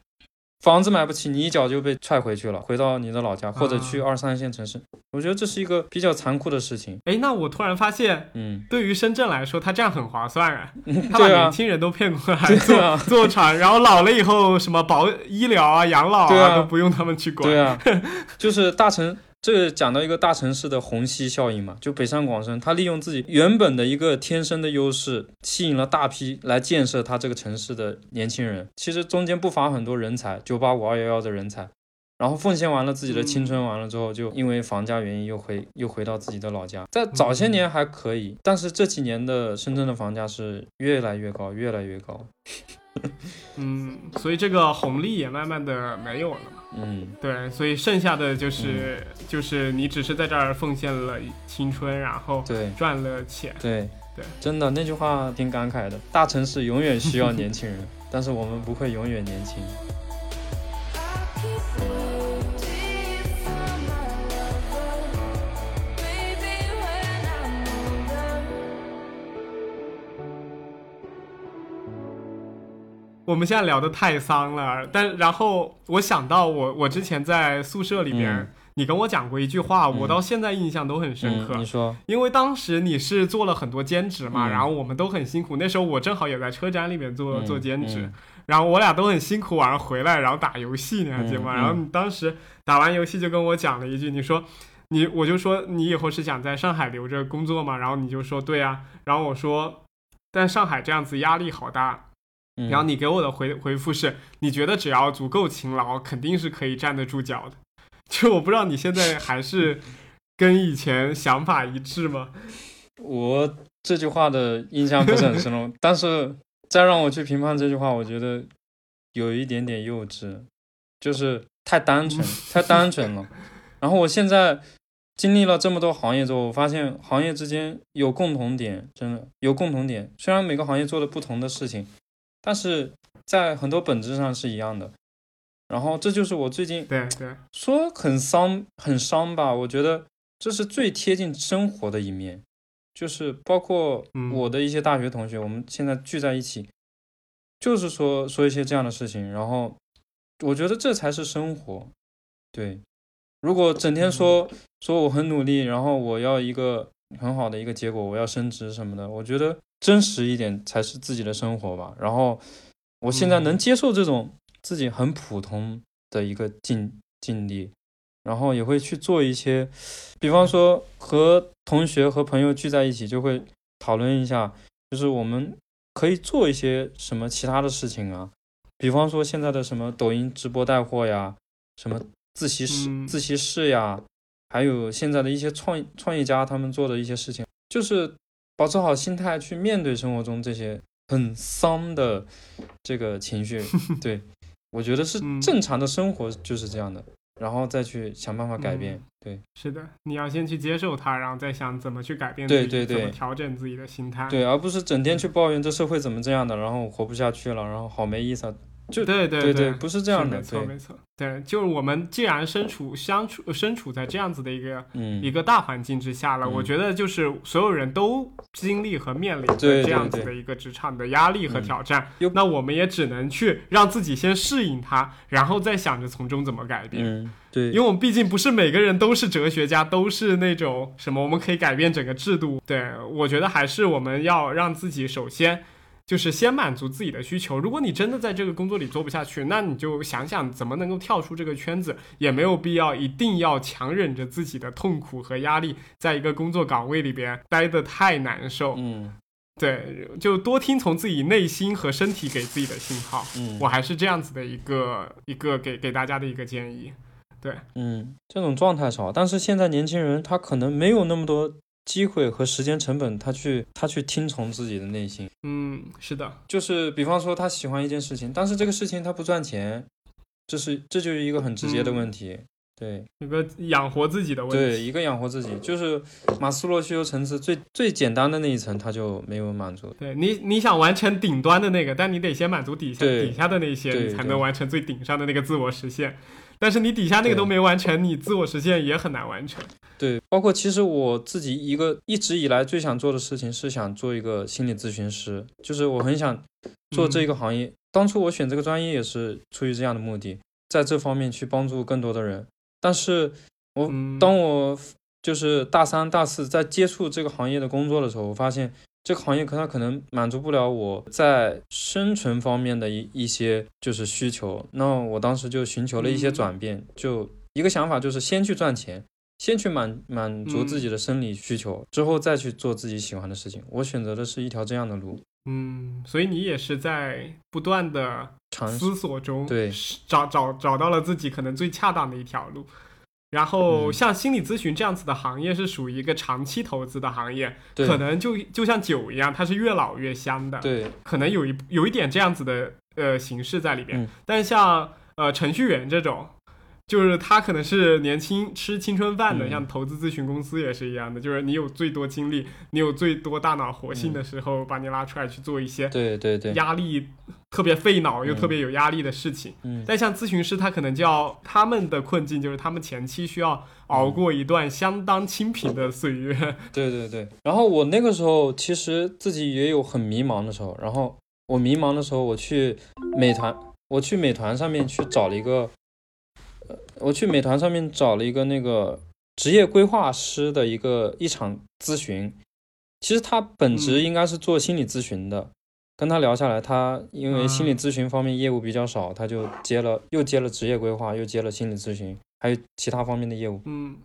房子买不起，你一脚就被踹回去了，回到你的老家或者去啊二三线城市。我觉得这是一个比较残酷的事情。哎，那我突然发现，嗯，对于深圳来说，他这样很划算啊！他把年轻人都骗过来对做、啊做船，然后老了以后什么保医疗啊、养老对啊都不用他们去管。对啊，就是大城，这个讲到一个大城市的虹吸效应嘛，就北上广深，它利用自己原本的一个天生的优势，吸引了大批来建设它这个城市的年轻人。其实中间不乏很多人才，九八五、二幺幺的人才。然后奉献完了自己的青春，完了之后，就因为房价原因又回又回到自己的老家。在早些年还可以，但是这几年的深圳的房价是越来越高，越来越高。嗯，所以这个红利也慢慢的没有了嘛。嗯，对，所以剩下的就是、就是你只是在这儿奉献了青春，然后对赚了钱。对，对，真的那句话挺感慨的。大城市永远需要年轻人，但是我们不会永远年轻。我们现在聊的太丧了，但然后我想到我我之前在宿舍里边，嗯你跟我讲过一句话，我嗯到现在印象都很深刻。嗯，你说，因为当时你是做了很多兼职嘛，嗯然后我们都很辛苦。那时候我正好也在车展里面做、嗯做兼职，嗯然后我俩都很辛苦，晚上回来然后打游戏，你还记得吗？然后你当时打完游戏就跟我讲了一句，你说你我就说你以后是想在上海留着工作吗？然后你就说对啊，然后我说但上海这样子压力好大，嗯然后你给我的回回复是，你觉得只要足够勤劳，肯定是可以站得住脚的。就我不知道你现在还是 跟以前想法一致吗？我这句话的印象不是很深了，但是再让我去评判这句话，我觉得有一点点幼稚，就是太单纯，太单纯了。然后我现在经历了这么多行业之后，我发现行业之间有共同点，真的有共同点。虽然每个行业做的不同的事情，但是在很多本质上是一样的。然后这就是我最近对对，说很伤很伤吧，我觉得这是最贴近生活的一面，就是包括嗯我的一些大学同学，我们现在聚在一起，就是说说一些这样的事情，然后我觉得这才是生活。对，如果整天说、说我很努力，然后我要一个很好的一个结果，我要升职什么的，我觉得真实一点才是自己的生活吧。然后我现在能嗯接受这种自己很普通的一个境境地，然后也会去做一些，比方说和同学和朋友聚在一起，就会讨论一下，就是我们可以做一些什么其他的事情啊，比方说现在的什么抖音直播带货呀，什么自习室、嗯。自习室呀，还有现在的一些创创业家他们做的一些事情，就是保持好心态去面对生活中这些很丧的这个情绪。对，我觉得是嗯正常的生活就是这样的，然后再去想办法改变。嗯对是的，你要先去接受它，然后再想怎么去改变自己，对对对怎么调整自己的心态。对，而不是整天去抱怨这社会怎么这样的，然后活不下去了，然后好没意思啊。就对对对对不是这样的。没错，没错，对，就是我们既然身处相处身处在这样子的一个嗯，一个大环境之下了，嗯我觉得就是所有人都经历和面临着这样子的一个职场的压力和嗯挑战又，那我们也只能去让自己先适应它，然后再想着从中怎么改变。嗯，对因为，我们毕竟不是每个人都是哲学家，都是那种什么我们可以改变整个制度。对我觉得还是我们要让自己首先就是先满足自己的需求。如果你真的在这个工作里做不下去，那你就想想怎么能够跳出这个圈子，也没有必要一定要强忍着自己的痛苦和压力，在一个工作岗位里边待得太难受。嗯对，就多听从自己内心和身体给自己的信号。嗯，我还是这样子的一个一个给给大家的一个建议。对嗯，这种状态少，但是现在年轻人他可能没有那么多机会和时间成本，他去他去听从自己的内心。嗯，是的。就是比方说他喜欢一件事情，但是这个事情他不赚钱，这是这就是一个很直接的问题。对一个养活自己的问题对，一个养活自己，就是马斯洛需求层次最最简单的那一层，他就没有满足。对你，你想完成顶端的那个，但你得先满足底下底下的那些，你才能完成最顶上的那个自我实现。但是你底下那个都没完成，你自我实现也很难完成。对，包括其实我自己一个一直以来最想做的事情是想做一个心理咨询师，就是我很想做这个行业。当初我选这个专业也是出于这样的目的，在这方面去帮助更多的人。但是我嗯，当我就是大三、大四在接触这个行业的工作的时候，我发现这个行业可它可能满足不了我在生存方面的一一些就是需求。那我当时就寻求了一些嗯转变，就一个想法就是先去赚钱，先去满满足自己的生理需求，之后再去做自己喜欢的事情。我选择的是一条这样的路，嗯，所以你也是在不断的尝试。思索中，对找找找到了自己可能最恰当的一条路。然后，嗯像心理咨询这样子的行业是属于一个长期投资的行业，对可能就就像酒一样，它是越老越香的。对，可能有一有一点这样子的呃形式在里边。嗯但像呃程序员这种，就是他可能是年轻吃青春饭的，嗯像投资咨询公司也是一样的，就是你有最多精力，你有最多大脑活性的时候，把你拉出来去做一些对对对，压力特别费脑又嗯特别有压力的事情。嗯但像咨询师，他可能就要他们的困境就是他们前期需要熬过一段相当清贫的岁月。对对对。然后我那个时候其实自己也有很迷茫的时候，然后我迷茫的时候，我去美团，我去美团上面去找了一个，呃，我去美团上面找了一个那个职业规划师的一个一场咨询。其实他本职嗯应该是做心理咨询的，跟他聊下来，他因为心理咨询方面业务比较少，他就接了又接了职业规划，又接了心理咨询，还有其他方面的业务。嗯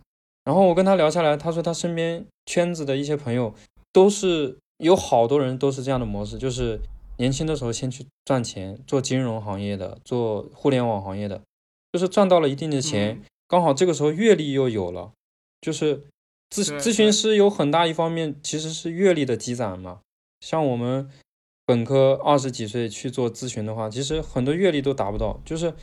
然后我跟他聊下来，他说他身边圈子的一些朋友都是有好多人都是这样的模式，就是年轻的时候先去赚钱，做金融行业的，做互联网行业的，就是赚到了一定的钱，嗯刚好这个时候阅历又有了，就是咨咨询师有很大一方面其实是阅历的积攒嘛。像我们本科二十几岁去做咨询的话，其实很多阅历都达不到，就是。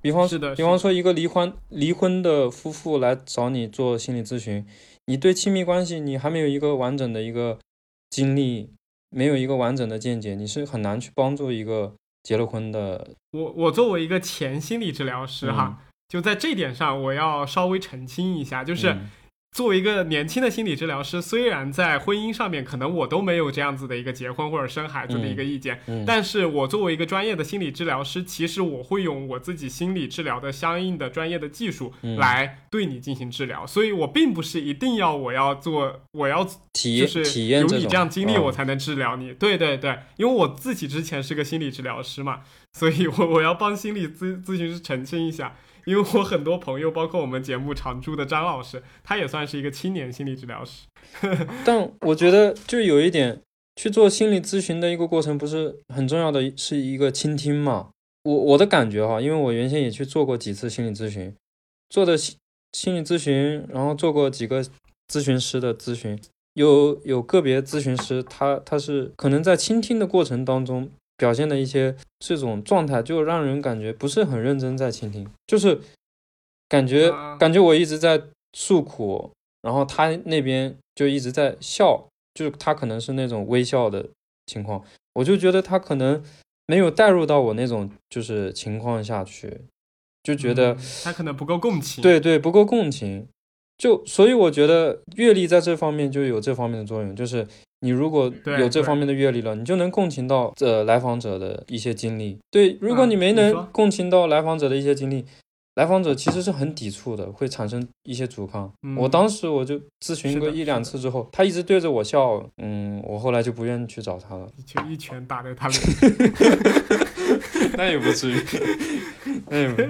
比方是的比方说一个离婚离婚的夫妇来找你做心理咨询，你对亲密关系你还没有一个完整的一个经历，没有一个完整的见解，你是很难去帮助一个结了婚的。我我作为一个前心理治疗师哈，就在这点上我要稍微澄清一下，就是。嗯作为一个年轻的心理治疗师，虽然在婚姻上面可能我都没有这样子的一个结婚或者生孩子的一个意见，嗯。但是我作为一个专业的心理治疗师，其实我会用我自己心理治疗的相应的专业的技术嗯。来对你进行治疗，所以我并不是一定要我要做我要体验就是有你体验种这样经历，嗯。我才能治疗你。对对对，因为我自己之前是个心理治疗师嘛，所以我 我要帮心理咨咨询师澄清一下，因为我很多朋友，包括我们节目常驻的张老师，他也算是一个青年心理治疗师。但我觉得就有一点，去做心理咨询的一个过程，不是很重要的是一个倾听嘛？我我的感觉哈，因为我原先也去做过几次心理咨询，做的心心理咨询，然后做过几个咨询师的咨询，有有个别咨询师他他是可能在倾听的过程当中表现的一些这种状态，就让人感觉不是很认真在倾听，就是感觉啊感觉我一直在诉苦，然后他那边就一直在笑，就是他可能是那种微笑的情况，我就觉得他可能没有带入到我那种就是情况下去，就觉得、嗯他可能不够共情。对对不够共情，就所以我觉得阅历在这方面就有这方面的作用，就是你如果有这方面的阅历了，你就能共情到呃来访者的一些经历。对，如果嗯你没能共情到来访者的一些经历，来访者其实是很抵触的，会产生一些阻抗。嗯我当时我就咨询过一两次之后，他一直对着我笑，嗯，我后来就不愿意去找他了。就一拳打在他脸上。那也不至于，那也不，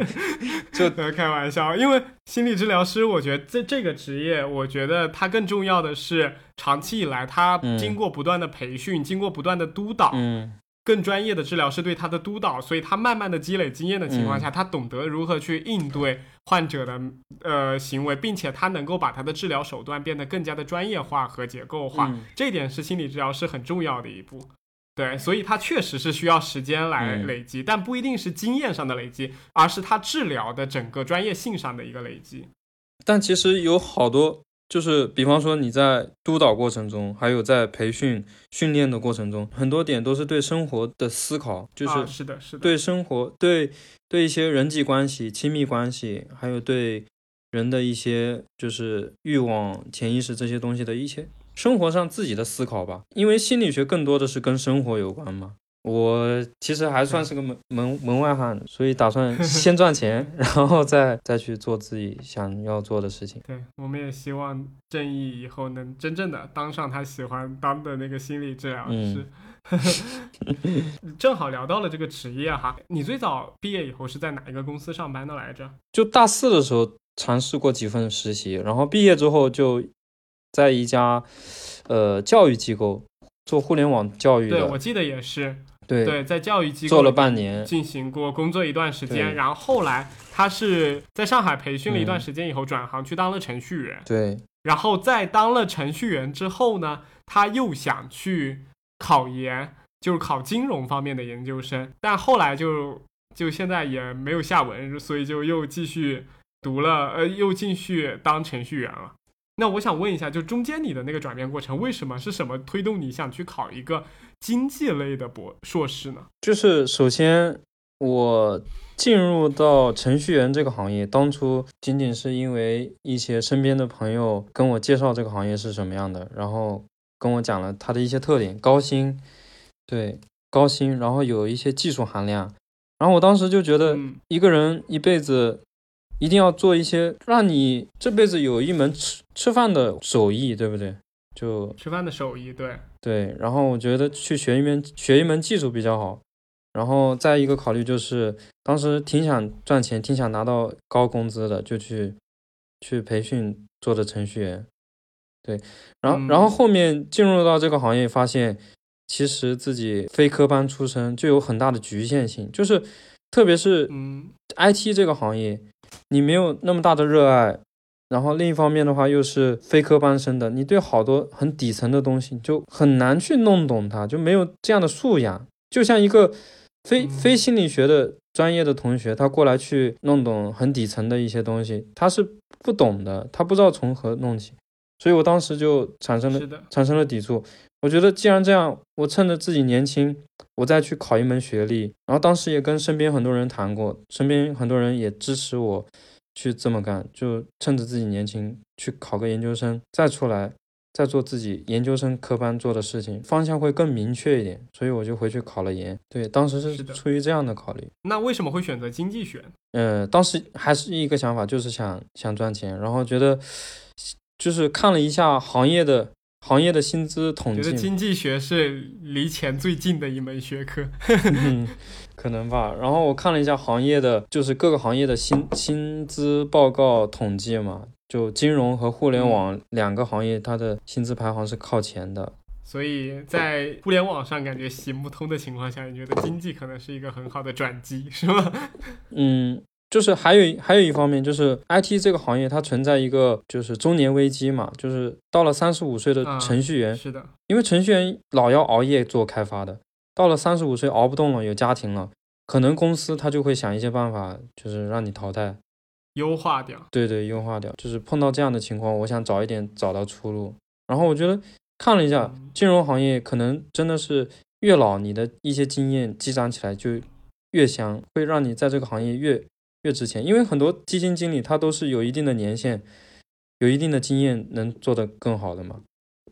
呃，开玩笑，因为心理治疗师，我觉得这这个职业，我觉得它更重要的是，长期以来，他嗯。经过不断的培训，经过不断的督导，嗯。更专业的治疗师对他的督导，所以他慢慢的积累经验的情况下，他懂得如何去应对患者的呃行为，并且他能够把他的治疗手段变得更加的专业化和结构化，嗯。这一点是心理治疗师很重要的一步。对，所以它确实是需要时间来嗯累积，但不一定是经验上的累积，而是他治疗的整个专业性上的一个累积。但其实有好多，就是比方说你在督导过程中，还有在培训训练的过程中，很多点都是对生活的思考，就是啊、是的，是的，对生活、对对一些人际关系、亲密关系，还有对人的一些就是欲望、潜意识这些东西的一些生活上自己的思考吧。因为心理学更多的是跟生活有关嘛。我其实还算是个门门门外汉，所以打算先赚钱，然后再再去做自己想要做的事情。对，我们也希望正义以后能真正的当上他喜欢当的那个心理治疗师。正好聊到了这个职业哈，你最早毕业以后是在哪一个公司上班的来着？就大四的时候尝试过几份实习，然后毕业之后就在一家呃教育机构做互联网教育对，我记得也是，对对，在教育机构做了半年，进行过工作一段时间，然后后来他是在上海培训了一段嗯。时间以后转行去当了程序员，对，然后在当了程序员之后呢，他又想去考研，就是考金融方面的研究生，但后来就就现在也没有下文，所以就又继续读了，呃，又继续当程序员了。那我想问一下，就中间你的那个转变过程，为什么是什么推动你想去考一个经济类的博硕士呢？就是首先我进入到程序员这个行业，当初仅仅是因为一些身边的朋友跟我介绍这个行业是什么样的，然后跟我讲了它的一些特点，高薪，对，高薪，然后有一些技术含量，然后我当时就觉得嗯一个人一辈子一定要做一些让你这辈子有一门吃吃饭的手艺，对不对？就吃饭的手艺，对，对，然后我觉得去学一门学一门技术比较好，然后再一个考虑就是，当时挺想赚钱，挺想拿到高工资的，就去去培训做的程序员。对，然后、然后嗯后面进入到这个行业，发现其实自己非科班出身就有很大的局限性，就是特别是嗯 IT 这个行业，你没有那么大的热爱，然后另一方面的话又是非科班生的，你对好多很底层的东西就很难去弄懂它，就没有这样的素养。就像一个非嗯非心理学的专业的同学，他过来去弄懂很底层的一些东西，他是不懂的，他不知道从何弄起，所以我当时就产生了，产生了抵触。我觉得既然这样，我趁着自己年轻，我再去考一门学历。然后当时也跟身边很多人谈过，身边很多人也支持我去这么干，就趁着自己年轻去考个研究生，再出来再做自己研究生科班做的事情，方向会更明确一点。所以我就回去考了研。对，当时是出于这样的考虑。那为什么会选择经济学？呃，当时还是一个想法，就是想想赚钱，然后觉得就是看了一下行业的行业的薪资统计觉得，经济学是离钱最近的一门学科。嗯，可能吧。然后我看了一下行业的，就是各个行业的薪薪资报告统计嘛，就金融和互联嗯网两个行业，它的薪资排行是靠前的。所以在互联网上感觉行不通的情况下，你觉得经济可能是一个很好的转机，是吗？嗯，就是还有还有一方面，就是 IT 这个行业它存在一个就是中年危机嘛，就是到了三十五岁的啊程序员，是的，因为程序员老要熬夜做开发的，到了三十五岁熬不动了，有家庭了，可能公司他就会想一些办法，就是让你淘汰。优化掉。对对，优化掉。就是碰到这样的情况，我想早一点找到出路。然后我觉得看了一下嗯金融行业，可能真的是越老，你的一些经验积攒起来就越香，会让你在这个行业越越值钱。因为很多基金经理他都是有一定的年限，有一定的经验，能做得更好的嘛，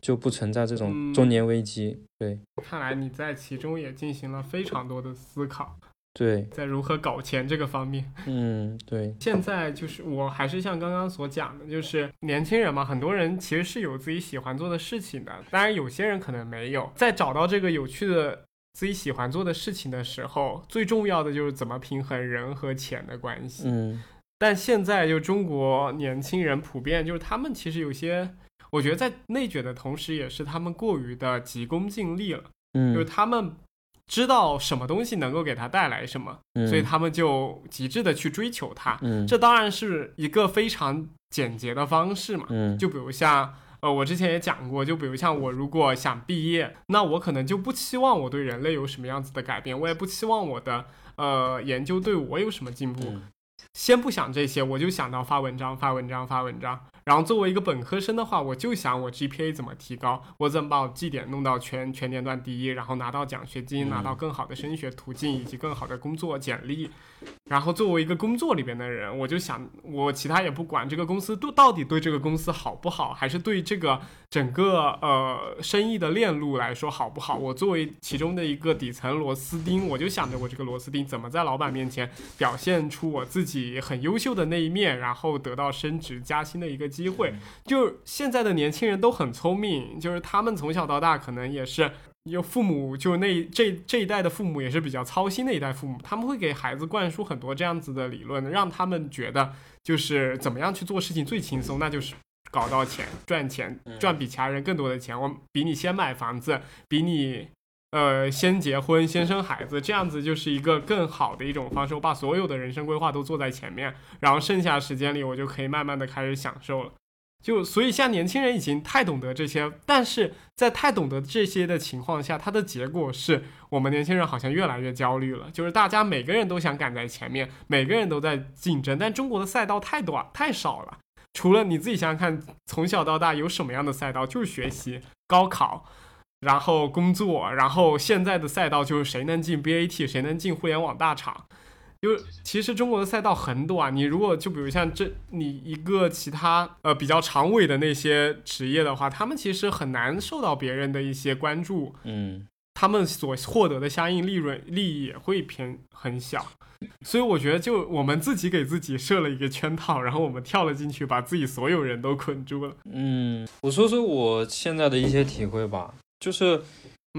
就不存在这种嗯中年危机。对看来你在其中也进行了非常多的思考，对，在如何搞钱这个方面。嗯对，现在就是我还是像刚刚所讲的，就是年轻人嘛，很多人其实是有自己喜欢做的事情的，当然有些人可能没有。在找到这个有趣的自己喜欢做的事情的时候，最重要的就是怎么平衡人和钱的关系。嗯但现在就中国年轻人普遍就是他们其实有些，我觉得在内卷的同时，也是他们过于的急功近利了，就是嗯他们知道什么东西能够给他带来什么，嗯，所以他们就极致的去追求它。嗯这当然是一个非常简洁的方式嘛。嗯就比如像，呃，我之前也讲过，就比如像我如果想毕业，那我可能就不期望我对人类有什么样子的改变，我也不期望我的呃研究对我有什么进步。嗯先不想这些，我就想到发文章、发文章、发文章。然后作为一个本科生的话，我就想我 GPA 怎么提高，我怎么把我绩点弄到全全年段第一，然后拿到奖学金，嗯拿到更好的升学途径以及更好的工作简历。然后作为一个工作里边的人，我就想，我其他也不管，这个公司对到底对这个公司好不好，还是对这个整个呃生意的链路来说好不好？我作为其中的一个底层螺丝钉，我就想着我这个螺丝钉怎么在老板面前表现出我自己很优秀的那一面，然后得到升职加薪的一个机会。就是现在的年轻人都很聪明，就是他们从小到大可能也是。有父母就那这这一代的父母也是比较操心的一代父母，他们会给孩子灌输很多这样子的理论，让他们觉得就是怎么样去做事情最轻松，那就是搞到钱、赚钱、赚比其他人更多的钱。我比你先买房子，比你呃先结婚、先生孩子，这样子就是一个更好的一种方式。我把所有的人生规划都做在前面，然后剩下时间里，我就可以慢慢的开始享受了。就所以，像年轻人已经太懂得这些，但是在太懂得这些的情况下，它的结果是我们年轻人好像越来越焦虑了。就是大家每个人都想赶在前面，每个人都在竞争，但中国的赛道太短太少了。除了你自己想想看，从小到大有什么样的赛道？就是学习、高考，然后工作，然后现在的赛道就是谁能进 BAT，谁能进互联网大厂。就其实中国的赛道很短，你如果就比如像这你一个其他呃比较长尾的那些职业的话，他们其实很难受到别人的一些关注，嗯，他们所获得的相应利润利益也会偏很小，所以我觉得就我们自己给自己设了一个圈套，然后我们跳了进去，把自己所有人都捆住了。嗯，我说说我现在的一些体会吧，就是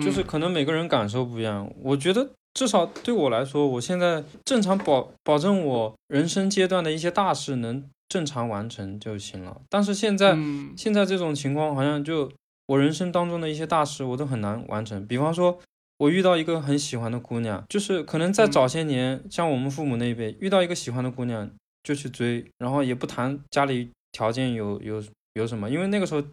就是可能每个人感受不一样，我觉得。至少对我来说，我现在正常保保证我人生阶段的一些大事能正常完成就行了。但是现在现在这种情况，好像就我人生当中的一些大事，我都很难完成。比方说，我遇到一个很喜欢的姑娘，就是可能在早些年，像我们父母那一辈，遇到一个喜欢的姑娘就去追，然后也不谈家里条件有有有什么，因为那个时候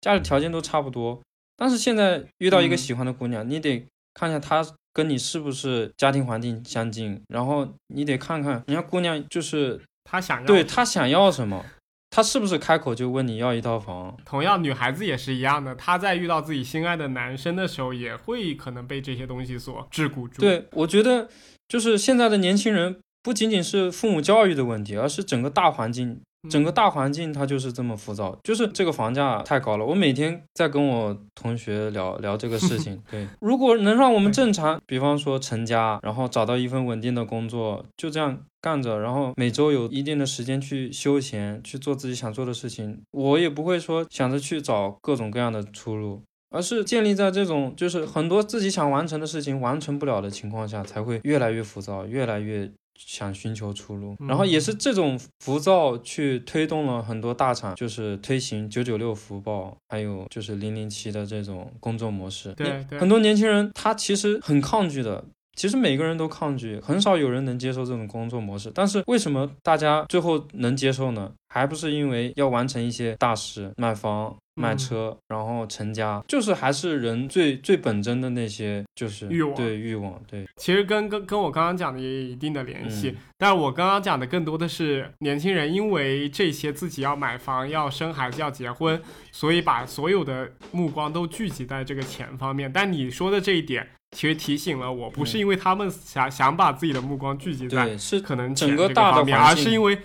家里条件都差不多。但是现在遇到一个喜欢的姑娘，你得看一下她。跟你是不是家庭环境相近？然后你得看看人家姑娘，就是她想要，对她想要什么，她是不是开口就问你要一套房？同样，女孩子也是一样的，她在遇到自己心爱的男生的时候，也会可能被这些东西所桎梏住。对，我觉得就是现在的年轻人，不仅仅是父母教育的问题，而是整个大环境。整个大环境它就是这么浮躁，就是这个房价太高了。我每天在跟我同学聊聊这个事情。对，如果能让我们正常，比方说成家，然后找到一份稳定的工作，就这样干着，然后每周有一定的时间去休闲，去做自己想做的事情，我也不会说想着去找各种各样的出路，而是建立在这种就是很多自己想完成的事情完成不了的情况下，才会越来越浮躁，越来越。想寻求出路，然后也是这种浮躁去推动了很多大厂，就是推行九九六福报，还有就是零零七的这种工作模式。对，很多年轻人他其实很抗拒的，其实每个人都抗拒，很少有人能接受这种工作模式。但是为什么大家最后能接受呢？还不是因为要完成一些大事，买房。买车，然后成家，就是还是人最最本真的那些，就是欲望，对欲望，对。其实跟跟跟我刚刚讲的也有一定的联系，但是我刚刚讲的更多的是年轻人因为这些自己要买房、要生孩子、要结婚，所以把所有的目光都聚集在这个钱方面。但你说的这一点，其实提醒了我，不是因为他们想想把自己的目光聚集在是可能整个大的而是因为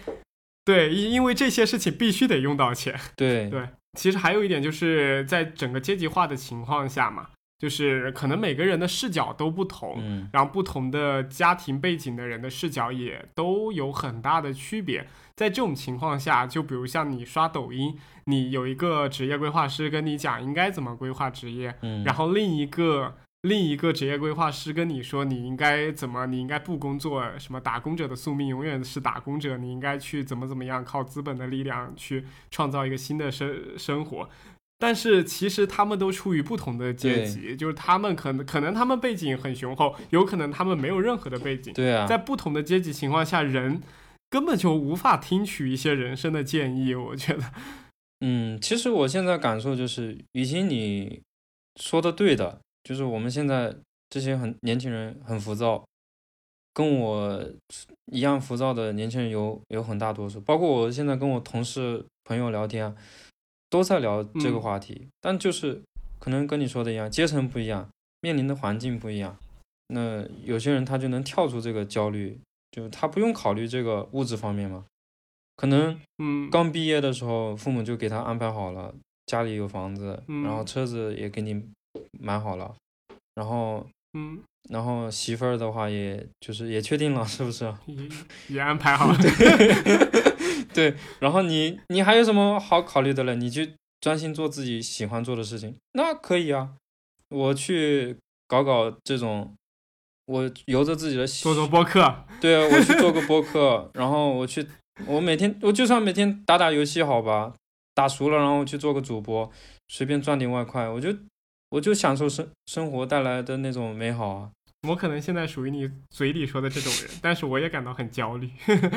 对因因为这些事情必须得用到钱，对 对。其实还有一点，就是在整个阶级化的情况下嘛，就是可能每个人的视角都不同，嗯，然后不同的家庭背景的人的视角也都有很大的区别。在这种情况下，就比如像你刷抖音，你有一个职业规划师跟你讲应该怎么规划职业，嗯，然后另一个。另一个职业规划师跟你说，你应该怎么？你应该不工作，什么打工者的宿命永远是打工者，你应该去怎么怎么样，靠资本的力量去创造一个新的生生活。但是其实他们都处于不同的阶级，就是他们可能可能他们背景很雄厚，有可能他们没有任何的背景。对啊，在不同的阶级情况下，人根本就无法听取一些人生的建议。我觉得，嗯，其实我现在感受就是，雨欣你说的对的。就是我们现在这些很年轻人很浮躁，跟我一样浮躁的年轻人有有很大多数，包括我现在跟我同事朋友聊天，都在聊这个话题。但就是可能跟你说的一样，阶层不一样，面临的环境不一样。那有些人他就能跳出这个焦虑，就他不用考虑这个物质方面嘛。可能嗯，刚毕业的时候，父母就给他安排好了，家里有房子，然后车子也给你。买好了，然后，嗯，然后媳妇儿的话，也就是也确定了，是不是？也也安排好了。对，然后你你还有什么好考虑的了？你去专心做自己喜欢做的事情，那可以啊。我去搞搞这种，我由着自己的做做播客。对啊，我去做个播客，然后我去，我每天我就算每天打打游戏，好吧，打熟了，然后去做个主播，随便赚点外快，我就。我就享受生生活带来的那种美好啊！我可能现在属于你嘴里说的这种人，但是我也感到很焦虑，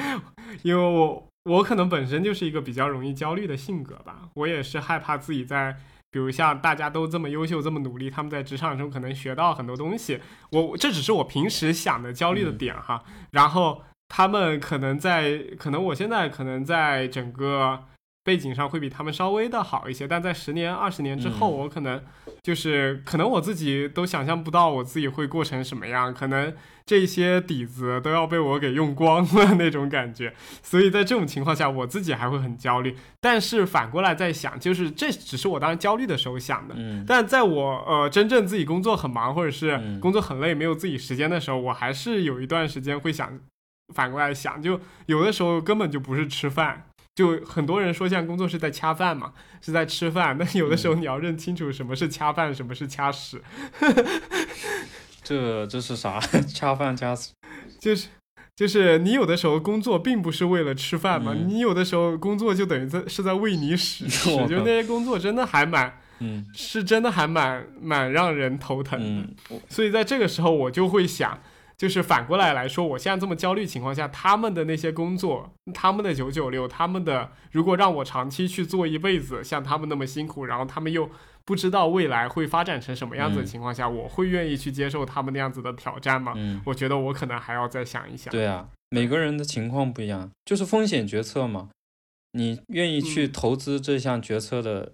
因为我我可能本身就是一个比较容易焦虑的性格吧，我也是害怕自己在，比如像大家都这么优秀、这么努力，他们在职场中可能学到很多东西，我这只是我平时想的焦虑的点哈，然后他们可能在，可能我现在可能在整个。背景上会比他们稍微的好一些，但在十年、二十年之后，我可能就是可能我自己都想象不到我自己会过成什么样，可能这些底子都要被我给用光了那种感觉。所以在这种情况下，我自己还会很焦虑。但是反过来在想，就是这只是我当时焦虑的时候想的。嗯，但在我呃真正自己工作很忙或者是工作很累没有自己时间的时候，我还是有一段时间会想反过来想，就有的时候根本就不是吃饭。就很多人说，像工作是在掐饭嘛，是在吃饭。但有的时候你要认清楚什么是掐饭，什么是掐屎。这这是啥？掐饭掐屎？就是就是你有的时候工作并不是为了吃饭嘛，你有的时候工作就等于在是在喂你屎。就那些工作真的还蛮，嗯，是真的还蛮蛮让人头疼的。所以在这个时候，我就会想。就是反过来来说，我现在这么焦虑情况下，他们的那些工作，他们的九九六，他们的如果让我长期去做一辈子，像他们那么辛苦，然后他们又不知道未来会发展成什么样子的情况下，我会愿意去接受他们那样子的挑战吗？嗯，我觉得我可能还要再想一想。对啊，每个人的情况不一样，就是风险决策嘛。你愿意去投资这项决策的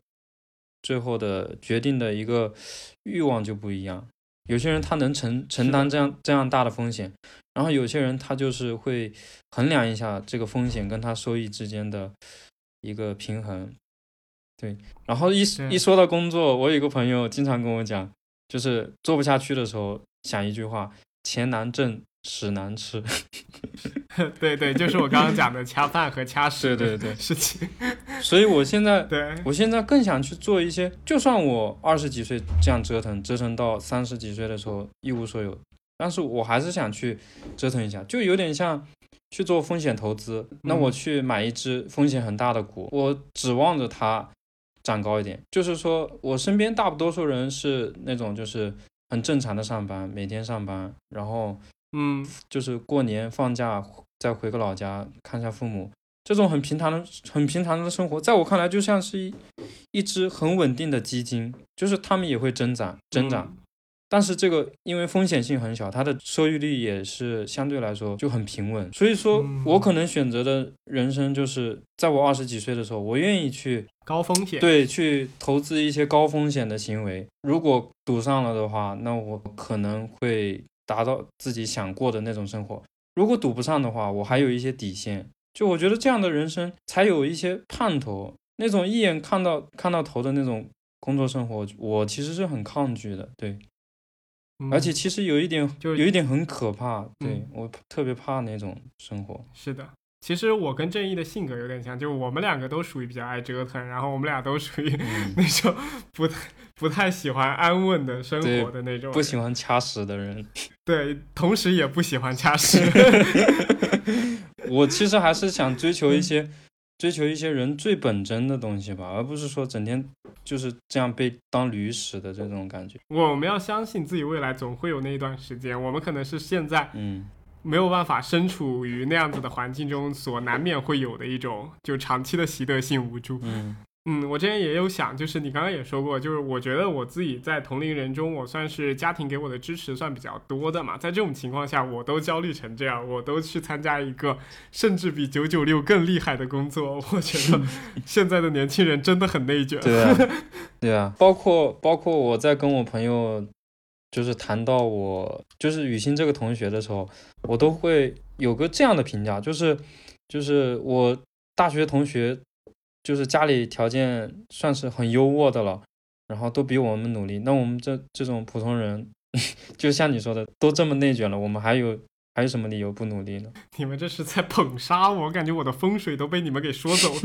最后的决定的一个欲望就不一样。有些人他能承承担这样这样大的风险，然后有些人他就是会衡量一下这个风险跟他收益之间的一个平衡，对。然后一一说到工作，我有个朋友经常跟我讲，就是做不下去的时候想一句话：钱难挣。屎难吃，对对，就是我刚刚讲的掐饭和掐屎对对对事情。所以我现在，对我现在更想去做一些，就算我二十几岁这样折腾，折腾到三十几岁的时候一无所有，但是我还是想去折腾一下，就有点像去做风险投资。那我去买一只风险很大的股，我指望着它涨高一点。就是说我身边大多数人是那种就是很正常的上班，每天上班，然后。嗯，就是过年放假再回个老家看一下父母，这种很平常的、很平常的生活，在我看来就像是一一只很稳定的基金，就是他们也会增长、增长，但是这个因为风险性很小，它的收益率也是相对来说就很平稳。所以说我可能选择的人生就是在我二十几岁的时候，我愿意去高风险，对，去投资一些高风险的行为。如果赌上了的话，那我可能会。达到自己想过的那种生活，如果赌不上的话，我还有一些底线。就我觉得这样的人生才有一些盼头。那种一眼看到看到头的那种工作生活，我其实是很抗拒的。对，而且其实有一点，就有一点很可怕。对我特别怕那种生活。是的。其实我跟正义的性格有点像，就是我们两个都属于比较爱折腾，然后我们俩都属于 那种不太不太喜欢安稳的生活的那种，不喜欢掐屎的人。对，同时也不喜欢掐屎。我其实还是想追求一些追求一些人最本真的东西吧，而不是说整天就是这样被当驴使的这种感觉。我们要相信自己未来总会有那一段时间，我们可能是现在嗯。没有办法身处于那样子的环境中，所难免会有的一种就长期的习得性无助。嗯嗯，我之前也有想，就是你刚刚也说过，就是我觉得我自己在同龄人中，我算是家庭给我的支持算比较多的嘛。在这种情况下，我都焦虑成这样，我都去参加一个甚至比九九六更厉害的工作，我觉得 现在的年轻人真的很内卷。对啊，对啊，包括包括我在跟我朋友。就是谈到我就是雨欣这个同学的时候，我都会有个这样的评价，就是就是我大学同学，就是家里条件算是很优渥的了，然后都比我们努力。那我们这这种普通人，就像你说的，都这么内卷了，我们还有还有什么理由不努力呢？你们这是在捧杀我，感觉我的风水都被你们给说走了。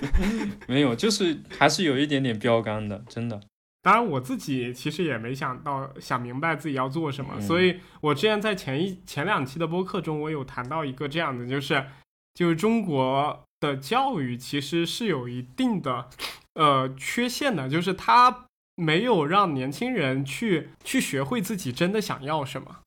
没有，就是还是有一点点标杆的，真的。当然，我自己其实也没想到想明白自己要做什么，所以我之前在前一前两期的播客中，我有谈到一个这样的，就是就是中国的教育其实是有一定的呃缺陷的，就是它没有让年轻人去去学会自己真的想要什么。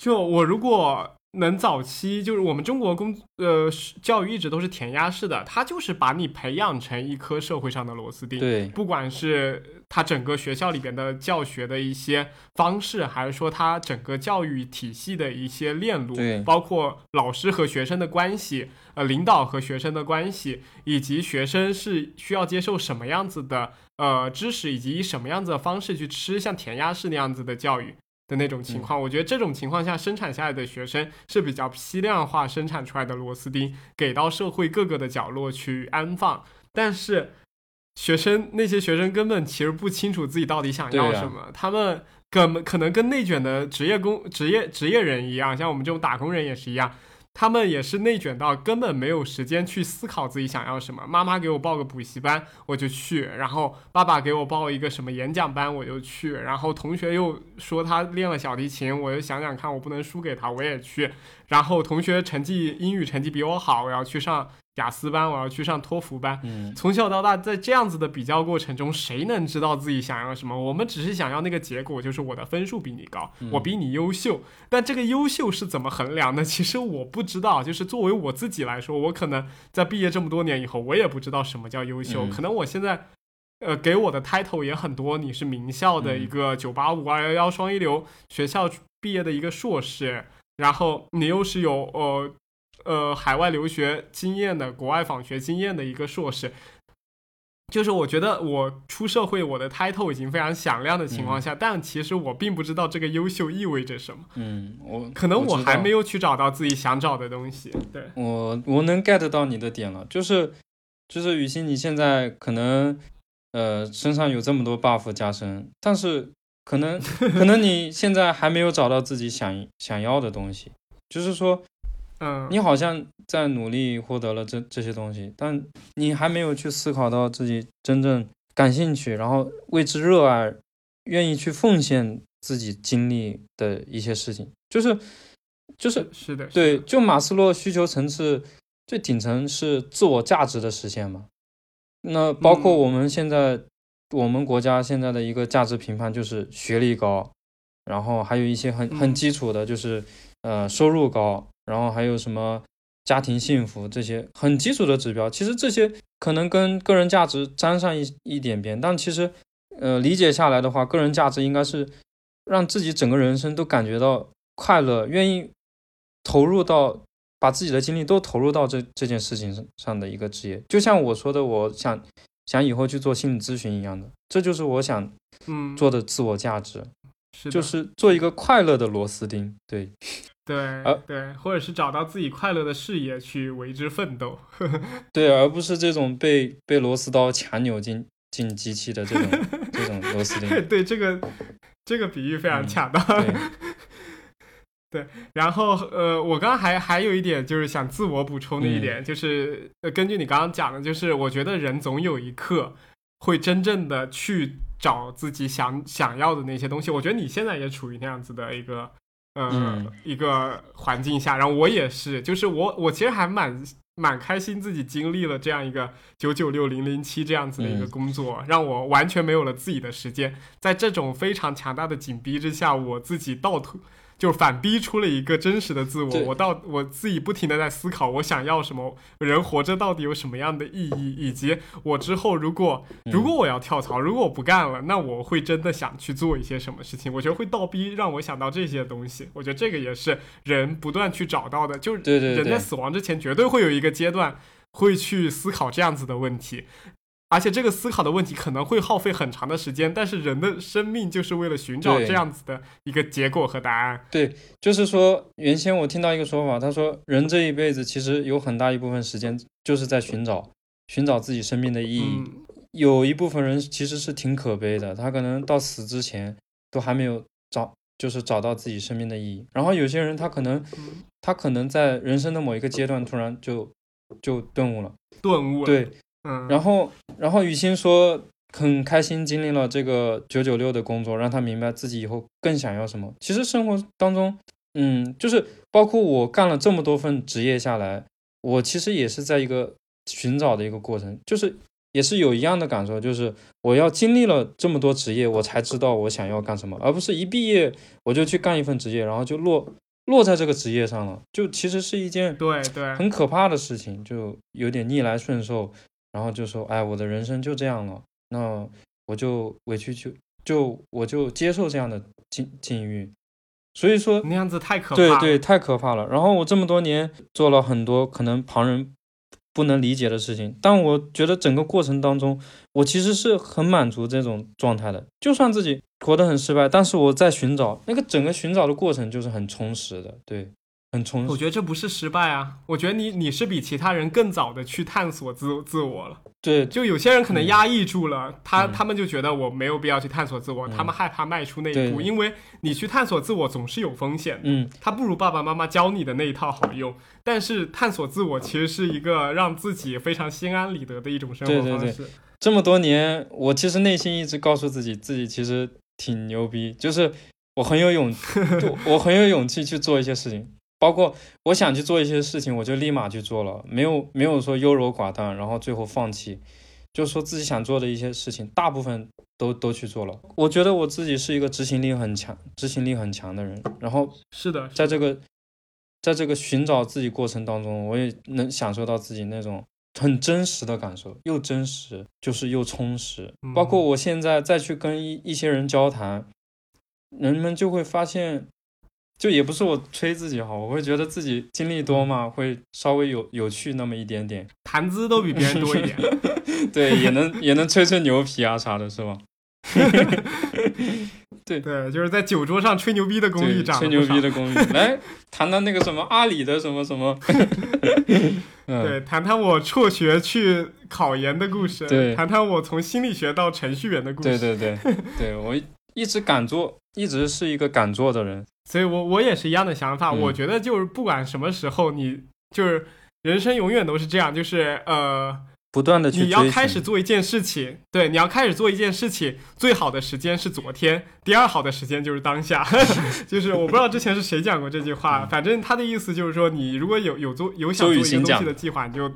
就我如果能早期就是我们中国工呃教育一直都是填鸭式的，它就是把你培养成一颗社会上的螺丝钉。对，不管是它整个学校里边的教学的一些方式，还是说它整个教育体系的一些链路，对，包括老师和学生的关系，呃，领导和学生的关系，以及学生是需要接受什么样子的呃知识，以及以什么样子的方式去吃像填鸭式那样子的教育。的那种情况，我觉得这种情况下生产下来的学生是比较批量化生产出来的螺丝钉，给到社会各个的角落去安放。但是学生那些学生根本其实不清楚自己到底想要什么，他们根本可能跟内卷的职业工职业职业人一样，像我们这种打工人也是一样。他们也是内卷到根本没有时间去思考自己想要什么。妈妈给我报个补习班，我就去；然后爸爸给我报一个什么演讲班，我就去；然后同学又说他练了小提琴，我就想想看，我不能输给他，我也去。然后同学成绩英语成绩比我好，我要去上。雅思班，我要去上托福班。嗯，从小到大，在这样子的比较过程中，谁能知道自己想要什么？我们只是想要那个结果，就是我的分数比你高，我比你优秀。但这个优秀是怎么衡量的？其实我不知道。就是作为我自己来说，我可能在毕业这么多年以后，我也不知道什么叫优秀。可能我现在，呃，给我的 title 也很多。你是名校的一个九八五、二幺幺、双一流学校毕业的一个硕士，然后你又是有呃。呃，海外留学经验的、国外访学经验的一个硕士，就是我觉得我出社会，我的 title 已经非常响亮的情况下，但其实我并不知道这个优秀意味着什么。嗯，我可能我还没有去找到自己想找的东西。对，我我能 get 到你的点了，就是就是雨欣，你现在可能呃身上有这么多 buff 加身，但是可能 可能你现在还没有找到自己想想要的东西，就是说。嗯，你好像在努力获得了这这些东西，但你还没有去思考到自己真正感兴趣，然后为之热爱，愿意去奉献自己精力的一些事情，就是就是是的，对，就马斯洛需求层次最顶层是自我价值的实现嘛。那包括我们现在我们国家现在的一个价值评判就是学历高，然后还有一些很很基础的，就是呃收入高。然后还有什么家庭幸福这些很基础的指标，其实这些可能跟个人价值沾上一一点边，但其实，呃，理解下来的话，个人价值应该是让自己整个人生都感觉到快乐，愿意投入到把自己的精力都投入到这这件事情上上的一个职业。就像我说的，我想想以后去做心理咨询一样的，这就是我想嗯做的自我价值，是就是做一个快乐的螺丝钉，对。对，对，或者是找到自己快乐的事业去为之奋斗，对，而不是这种被被螺丝刀强扭进进机器的这种 这种螺丝钉。对，这个这个比喻非常恰当。对，然后呃，我刚刚还还有一点就是想自我补充的一点，就是呃根据你刚刚讲的，就是我觉得人总有一刻会真正的去找自己想想要的那些东西。我觉得你现在也处于那样子的一个。呃，一个环境下，然后我也是，就是我，我其实还蛮蛮开心，自己经历了这样一个九九六零零七这样子的一个工作，让我完全没有了自己的时间，在这种非常强大的紧逼之下，我自己倒退。就反逼出了一个真实的自我，我到我自己不停的在思考，我想要什么，人活着到底有什么样的意义，以及我之后如果如果我要跳槽，如果我不干了，那我会真的想去做一些什么事情？我觉得会倒逼让我想到这些东西。我觉得这个也是人不断去找到的，就是人在死亡之前绝对会有一个阶段会去思考这样子的问题。而且这个思考的问题可能会耗费很长的时间，但是人的生命就是为了寻找这样子的一个结果和答案。对，就是说，原先我听到一个说法，他说人这一辈子其实有很大一部分时间就是在寻找寻找自己生命的意义。有一部分人其实是挺可悲的，他可能到死之前都还没有找，就是找到自己生命的意义。然后有些人他可能他可能在人生的某一个阶段突然就就顿悟了，顿悟了。对。嗯，然后，然后雨欣说很开心经历了这个九九六的工作，让他明白自己以后更想要什么。其实生活当中，嗯，就是包括我干了这么多份职业下来，我其实也是在一个寻找的一个过程，就是也是有一样的感受，就是我要经历了这么多职业，我才知道我想要干什么，而不是一毕业我就去干一份职业，然后就落落在这个职业上了，就其实是一件对对，很可怕的事情，就有点逆来顺受，然后就说，哎，我的人生就这样了，那我就委屈就就我就接受这样的境境遇，所以说那样子太可怕了。对对，太可怕了。然后我这么多年做了很多可能旁人不能理解的事情，但我觉得整个过程当中，我其实是很满足这种状态的。就算自己活得很失败，但是我在寻找那个整个寻找的过程就是很充实的，对，很充实。我觉得这不是失败啊，我觉得你你是比其他人更早的去探索自自我了。对，就有些人可能压抑住了，他嗯他们就觉得我没有必要去探索自我，他们害怕迈出那一步，因为你去探索自我总是有风险的。嗯，他不如爸爸妈妈教你的那一套好用，但是探索自我其实是一个让自己非常心安理得的一种生活对对对方式。这么多年，我其实内心一直告诉自己，自己其实挺牛逼，就是我很有勇，我很有勇气去做一些事情，包括我想去做一些事情，我就立马去做了，没有没有说优柔寡断，然后最后放弃，就说自己想做的一些事情，大部分都都去做了。我觉得我自己是一个执行力很强、执行力很强的人，然后是的，在这个在这个寻找自己过程当中，我也能享受到自己那种很真实的感受，又真实就是又充实。嗯包括我现在再去跟一一些人交谈，人们就会发现，就也不是我吹自己好，我会觉得自己经历多嘛，会稍微有有趣那么一点点，谈资都比别人多一点。对，也能也能吹吹牛皮啊啥的，是吧？对对，就是在酒桌上吹牛逼的功力对，长吹牛逼的功力，来谈谈那个什么阿里的什么什么，嗯，对，谈谈我辍学去考研的故事，对谈谈我从心理学到程序员的故事。对对对对，我一直敢做，一直是一个敢做的人。所以我我也是一样的想法。嗯我觉得就是不管什么时候，你就是人生永远都是这样，就是呃，不断的去你要开始做一件事情，对，你要开始做一件事情，最好的时间是昨天，第二好的时间就是当下。就是我不知道之前是谁讲过这句话，反正他的意思就是说，你如果有有做有想做一个东西的计划，你就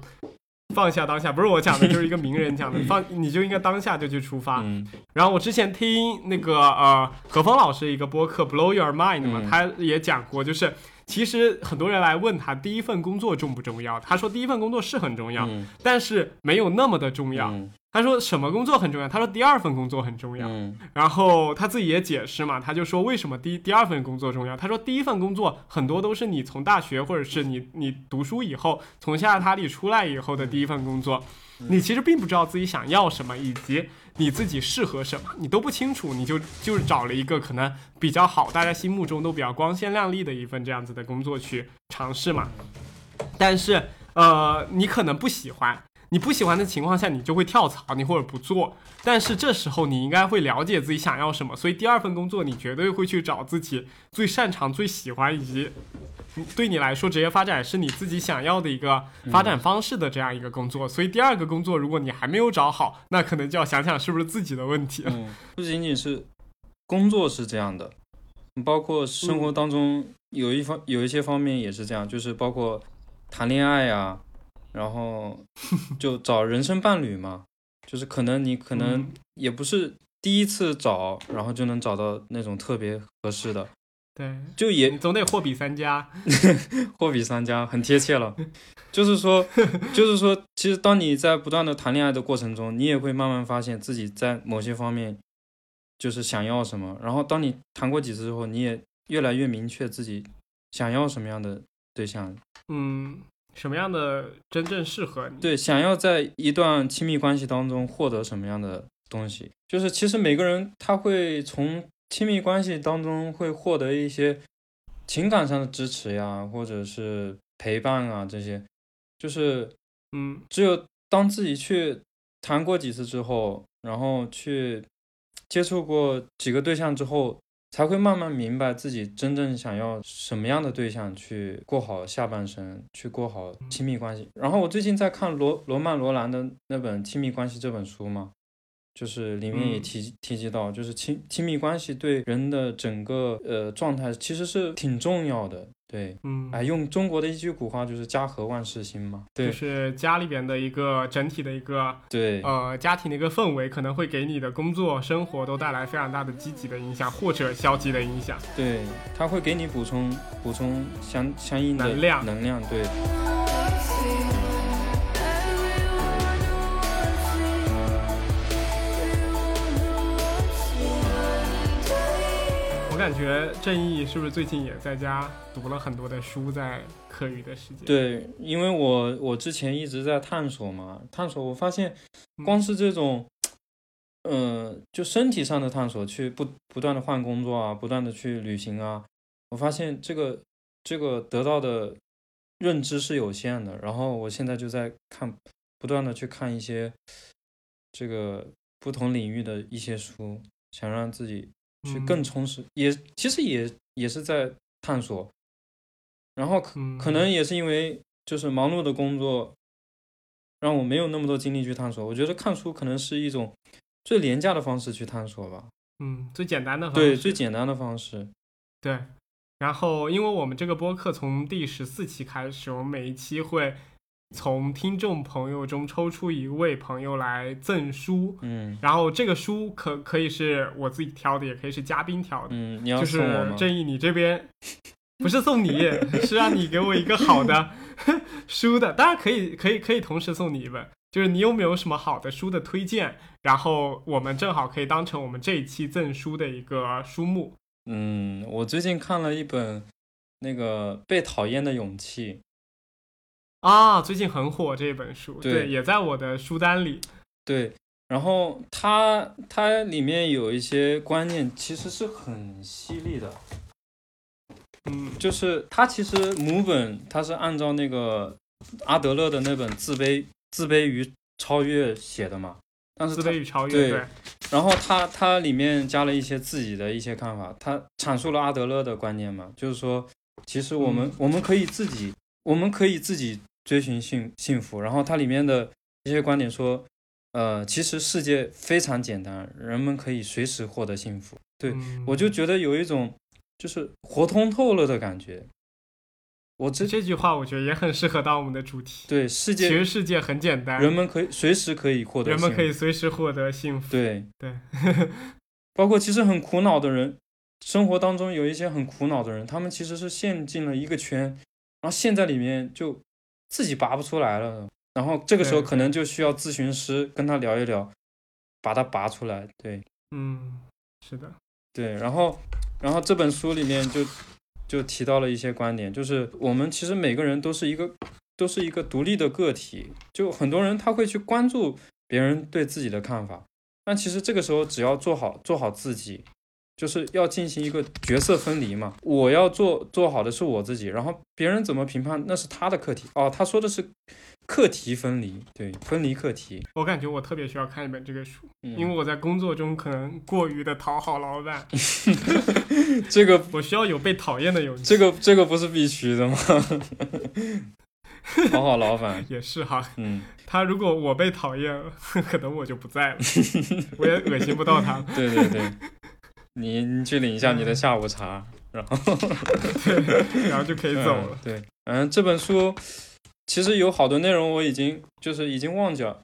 放下当下。不是我讲的，就是一个名人讲的，放你就应该当下就去出发。嗯然后我之前听那个呃何峰老师一个播客《Blow Your Mind》嘛，嗯他也讲过，就是其实很多人来问他第一份工作重不重要，他说第一份工作是很重要，嗯但是没有那么的重要。嗯他说什么工作很重要？他说第二份工作很重要。嗯然后他自己也解释嘛，他就说为什么第第二份工作重要？他说第一份工作很多都是你从大学或者是你你读书以后从象牙塔里出来以后的第一份工作，你其实并不知道自己想要什么，以及你自己适合什么，你都不清楚，你就就是找了一个可能比较好，大家心目中都比较光鲜亮丽的一份这样子的工作去尝试嘛。但是呃，你可能不喜欢。你不喜欢的情况下，你就会跳槽，你或者不做。但是这时候你应该会了解自己想要什么，所以第二份工作你绝对会去找自己最擅长、最喜欢以及对你来说职业发展是你自己想要的一个发展方式的这样一个工作。所以第二个工作如果你还没有找好，那可能就要想想是不是自己的问题了。不仅仅是工作是这样的，包括生活当中有一方有一些方面也是这样，就是包括谈恋爱呀、然后就找人生伴侣嘛，就是可能你可能嗯也不是第一次找，然后就能找到那种特别合适的，对，就也总得货比三家。货比三家，很贴切了。就是说，就是说，其实当你在不断的谈恋爱的过程中，你也会慢慢发现自己在某些方面就是想要什么。然后当你谈过几次之后，你也越来越明确自己想要什么样的对象。嗯，什么样的真正适合你？对，想要在一段亲密关系当中获得什么样的东西，就是其实每个人他会从亲密关系当中会获得一些情感上的支持呀，或者是陪伴啊这些，就是嗯。只有当自己去谈过几次之后，然后去接触过几个对象之后，才会慢慢明白自己真正想要什么样的对象去过好下半生，去过好亲密关系。然后我最近在看罗罗曼罗兰的那本《亲密关系》这本书嘛，就是里面也嗯提、提及到，就是亲亲密关系对人的整个呃状态其实是挺重要的。对，嗯，哎，用中国的一句古话就是“家和万事兴”嘛。对就是家里边的一个整体的一个对，呃家庭的一个氛围，可能会给你的工作生活都带来非常大的积极的影响，或者消极的影响。对，它会给你补充补充相相应的能量能量。对，感觉正义是不是最近也在家读了很多的书，在课余的时间？，对，因为我我之前一直在探索嘛，探索，我发现光是这种，呃，就身体上的探索，去不不断的换工作啊，不断的去旅行啊，我发现这个这个得到的认知是有限的。然后我现在就在看，不断的去看一些这个不同领域的一些书，想让自己去更嗯充实，也其实也也是在探索。然后可嗯可能也是因为就是忙碌的工作，让我没有那么多精力去探索。我觉得看书可能是一种最廉价的方式去探索吧，嗯，最简单的方对，最简单的方式。对，然后因为我们这个播客从第十四期开始，我们每一期会从听众朋友中抽出一位朋友来赠书，嗯然后这个书可可以是我自己挑的，也可以是嘉宾挑的，嗯，你要就是送我吗？正义你这边。不是送你，是让你给我一个好的 书的，当然可以，可以，可以同时送你一本。就是你有没有什么好的书的推荐？然后我们正好可以当成我们这一期赠书的一个书目。嗯，我最近看了一本那个《被讨厌的勇气》。啊，最近很火这本书，对。也在我的书单里。对，然后它它里面有一些观念其实是很犀利的，嗯。就是它其实母本它是按照那个阿德勒的那本《自卑自卑与超越》写的嘛，但是自卑与超越，对对，然后它它里面加了一些自己的一些看法，它阐述了阿德勒的观念嘛，就是说，其实我们、嗯。我们可以自己，我们可以自己追寻幸幸福。然后它里面的一些观点说，呃，其实世界非常简单，人们可以随时获得幸福。对嗯我就觉得有一种就是活通透了的感觉。我这这句话我觉得也很适合当我们的主题。对世界其实世界很简单，人们可以随时可以获得幸福，人们可以随时获得幸福。对对，包括其实很苦恼的人，生活当中有一些很苦恼的人，他们其实是陷进了一个圈，然后陷在里面就自己拔不出来了。然后这个时候可能就需要咨询师跟他聊一聊，把它拔出来。对嗯，是的，对，然后然后这本书里面就就提到了一些观点，就是我们其实每个人都是一个都是一个独立的个体，就很多人他会去关注别人对自己的看法，但其实这个时候只要做好做好自己，就是要进行一个角色分离嘛。我要做做好的是我自己，然后别人怎么评判那是他的课题。哦，他说的是课题分离，对，分离课题。我感觉我特别需要看一本这个书，嗯、因为我在工作中可能过于的讨好老板，这个我需要有被讨厌的勇气。这个这个不是必须的吗？讨好老板，也是哈，嗯，他如果我被讨厌，可能我就不在了，我也恶心不到他。对对对，你你去领一下你的下午茶，然后对，然后就可以走了。嗯。对，嗯，这本书其实有好多内容我已经就是已经忘记了。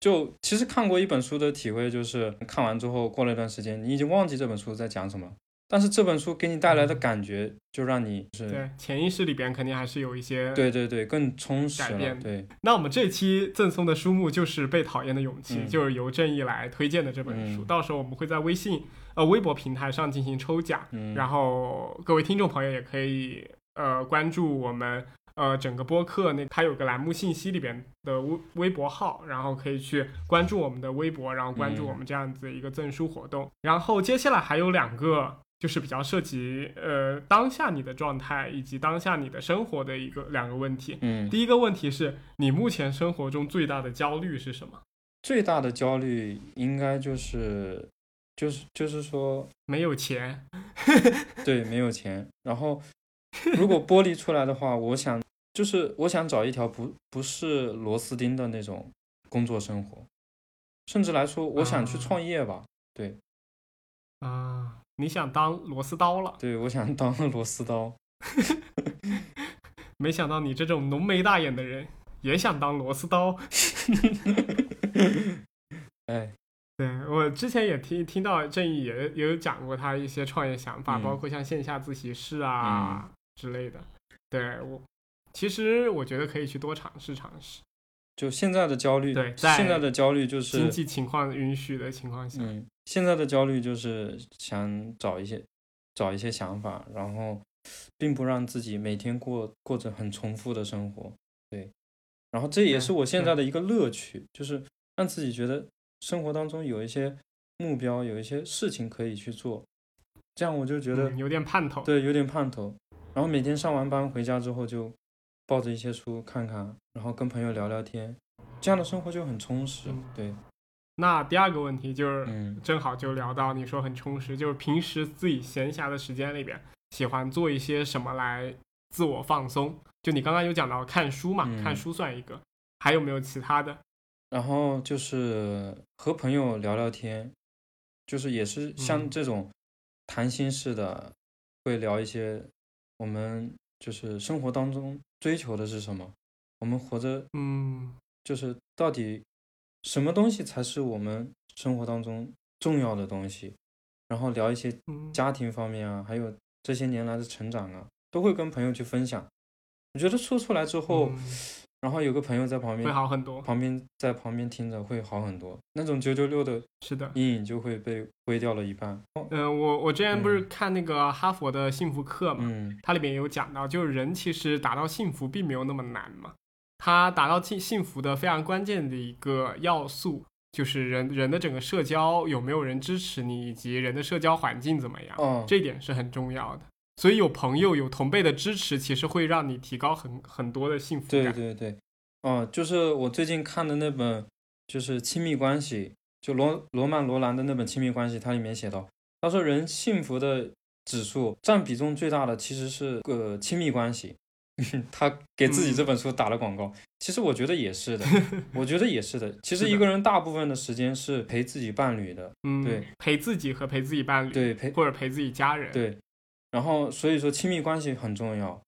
就其实看过一本书的体会就是，看完之后过了一段时间，你已经忘记这本书在讲什么，但是这本书给你带来的感觉就让你是，对，潜意识里边肯定还是有一些。对对对，更充实了。改变对，那我们这期赠送的书目就是《被讨厌的勇气》嗯就是由正义来推荐的这本书。嗯到时候我们会在微信呃微博平台上进行抽奖，嗯，然后各位听众朋友也可以呃关注我们呃整个播客那它有个栏目信息里边的微微博号，然后可以去关注我们的微博，然后关注嗯我们这样子一个赠书活动。然后接下来还有两个。就是比较涉及呃当下你的状态以及当下你的生活的一个两个问题。嗯，第一个问题是你目前生活中最大的焦虑是什么？最大的焦虑应该就是就是就是说，没有钱。对，没有钱。然后如果剥离出来的话，我想就是我想找一条不不是螺丝钉的那种工作生活。甚至来说，我想去啊创业吧。对啊，你想当螺丝刀了，对，我想当个螺丝刀。没想到你这种浓眉大眼的人也想当螺丝刀。哎，对我之前也听听到正义也也有讲过他一些创业想法，嗯包括像线下自习室啊、之类的。对我，其实我觉得可以去多尝试尝试，就现在的焦虑，对在现在的焦虑就是经济情况允许的情况下。嗯，现在的焦虑就是想找一些找一些想法，然后并不让自己每天过过着很重复的生活。对，然后这也是我现在的一个乐趣，就是让自己觉得生活当中有一些目标，有一些事情可以去做，这样我就觉得、嗯有点盼头。对有点盼头。然后每天上完班回家之后就抱着一些书看看，然后跟朋友聊聊天，这样的生活就很充实。嗯对，那第二个问题就是，嗯。正好就聊到你说很充实，就是平时自己闲暇的时间里边，喜欢做一些什么来自我放松？就你刚刚有讲到看书嘛，嗯。看书算一个，还有没有其他的？然后就是和朋友聊聊天，就是也是像嗯。这种谈心式的，会聊一些我们就是生活当中追求的是什么，我们活着嗯。就是到底什么东西才是我们生活当中重要的东西，然后聊一些嗯，家庭方面啊，还有这些年来的成长啊，都会跟朋友去分享。我觉得说出来之后，嗯然后有个朋友在旁边会好很多。旁边在旁边听着会好很多，那种九九六的是的，阴影就会被挥掉了一半。哦，嗯、我我之前不是嗯看那个哈佛的幸福课嘛，嗯它里面有讲到，就是人其实达到幸福并没有那么难嘛。它达到幸幸福的非常关键的一个要素，就是人人的整个社交有没有人支持你，以及人的社交环境怎么样，嗯，这一点是很重要的。所以有朋友、有同辈的支持，其实会让你提高很很多的幸福对感。对对，对，嗯，就是我最近看的那本，就是亲密关系，就罗罗曼罗兰的那本《亲密关系》，它里面写到，他说人幸福的指数占比重最大的其实是个亲密关系。他给自己嗯。这本书打了广告，其实我觉得也是的，我觉得也是的。其实一个人大部分的时间是陪自己伴侣的，嗯，对，陪自己和陪自己伴侣，对，陪或者陪自己家人，，对，然后所以说亲密关系很重要。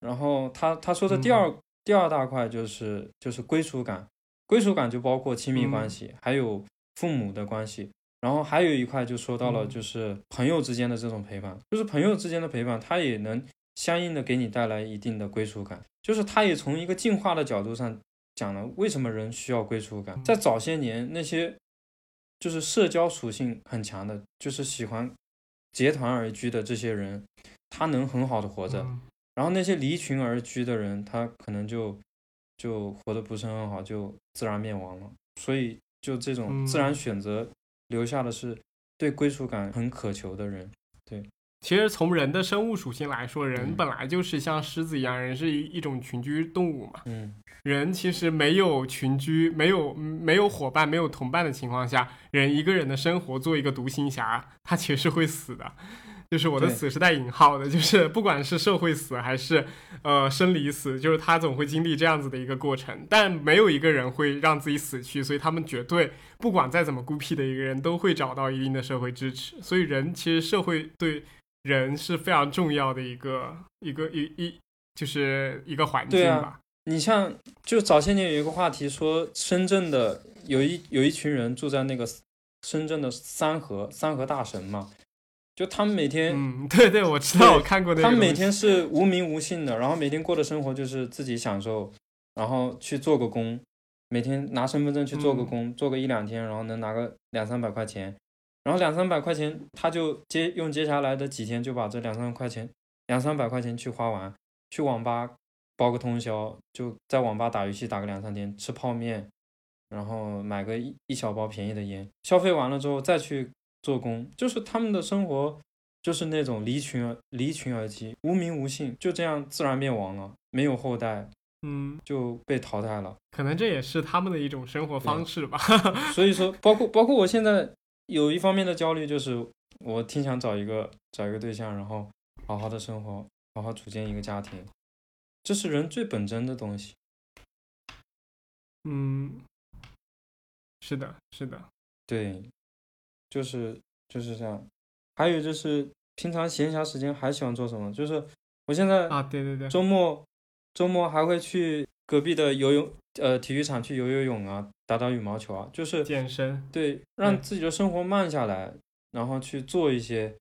然后他他说的第二、第二大块就是就是归属感，归属感就包括亲密关系，还有父母的关系。然后还有一块就说到了嗯。就是朋友之间的这种陪伴，就是朋友之间的陪伴，他也能相应的给你带来一定的归属感。就是他也从一个进化的角度上讲了为什么人需要归属感。在早些年那些就是社交属性很强的，就是喜欢结团而居的这些人，他能很好的活着。嗯然后那些离群而居的人，他可能就就活得不是很好，就自然灭亡了。所以就这种自然嗯选择留下的是对归属感很渴求的人。其实从人的生物属性来说，人嗯本来就是像狮子一样，人是一一种群居动物嘛。嗯，人其实没有群居、没有没有伙伴、没有同伴的情况下，人一个人的生活做一个独行侠，他其实是会死的。就是我的死是带引号的，就是不管是社会死还是呃生理死，就是他总会经历这样子的一个过程。但没有一个人会让自己死去，所以他们绝对不管再怎么孤僻的一个人，都会找到一定的社会支持。所以人其实社会对人是非常重要的一个一个一一就是一个环境吧。你像就早些年有一个话题说，深圳的有一有一群人住在那个深圳的三河三河大神嘛，就他们每天嗯，对对，我知道，我看过那个。他们每天是无名无姓的，然后每天过的生活就是自己享受，然后去做个工，每天拿身份证去做个嗯工，做个一两天，然后能拿个两三百块钱，然后两三百块钱他就接用接下来的几天就把这两三块钱两三百块钱去花完，去网吧包个通宵，就在网吧打游戏打个两三天，吃泡面，然后买个一一小包便宜的烟，消费完了之后再去做工，就是他们的生活就是那种离群而离群而居，无名无姓，就这样自然灭亡了，没有后代嗯，就被淘汰了。可能这也是他们的一种生活方式吧。所以说，包括包括我现在有一方面的焦虑，就是我挺想找一个找一个对象，然后好好的生活，好好组建一个家庭，这是人最本真的东西。嗯，是的，是的，对，就是就是这样。还有就是平常闲暇时间还喜欢做什么？就是我现在啊，对对对，周末周末还会去隔壁的游泳呃体育场去游游泳啊，打打羽毛球啊，就是健身，对，让自己的生活慢下来，然后去做一些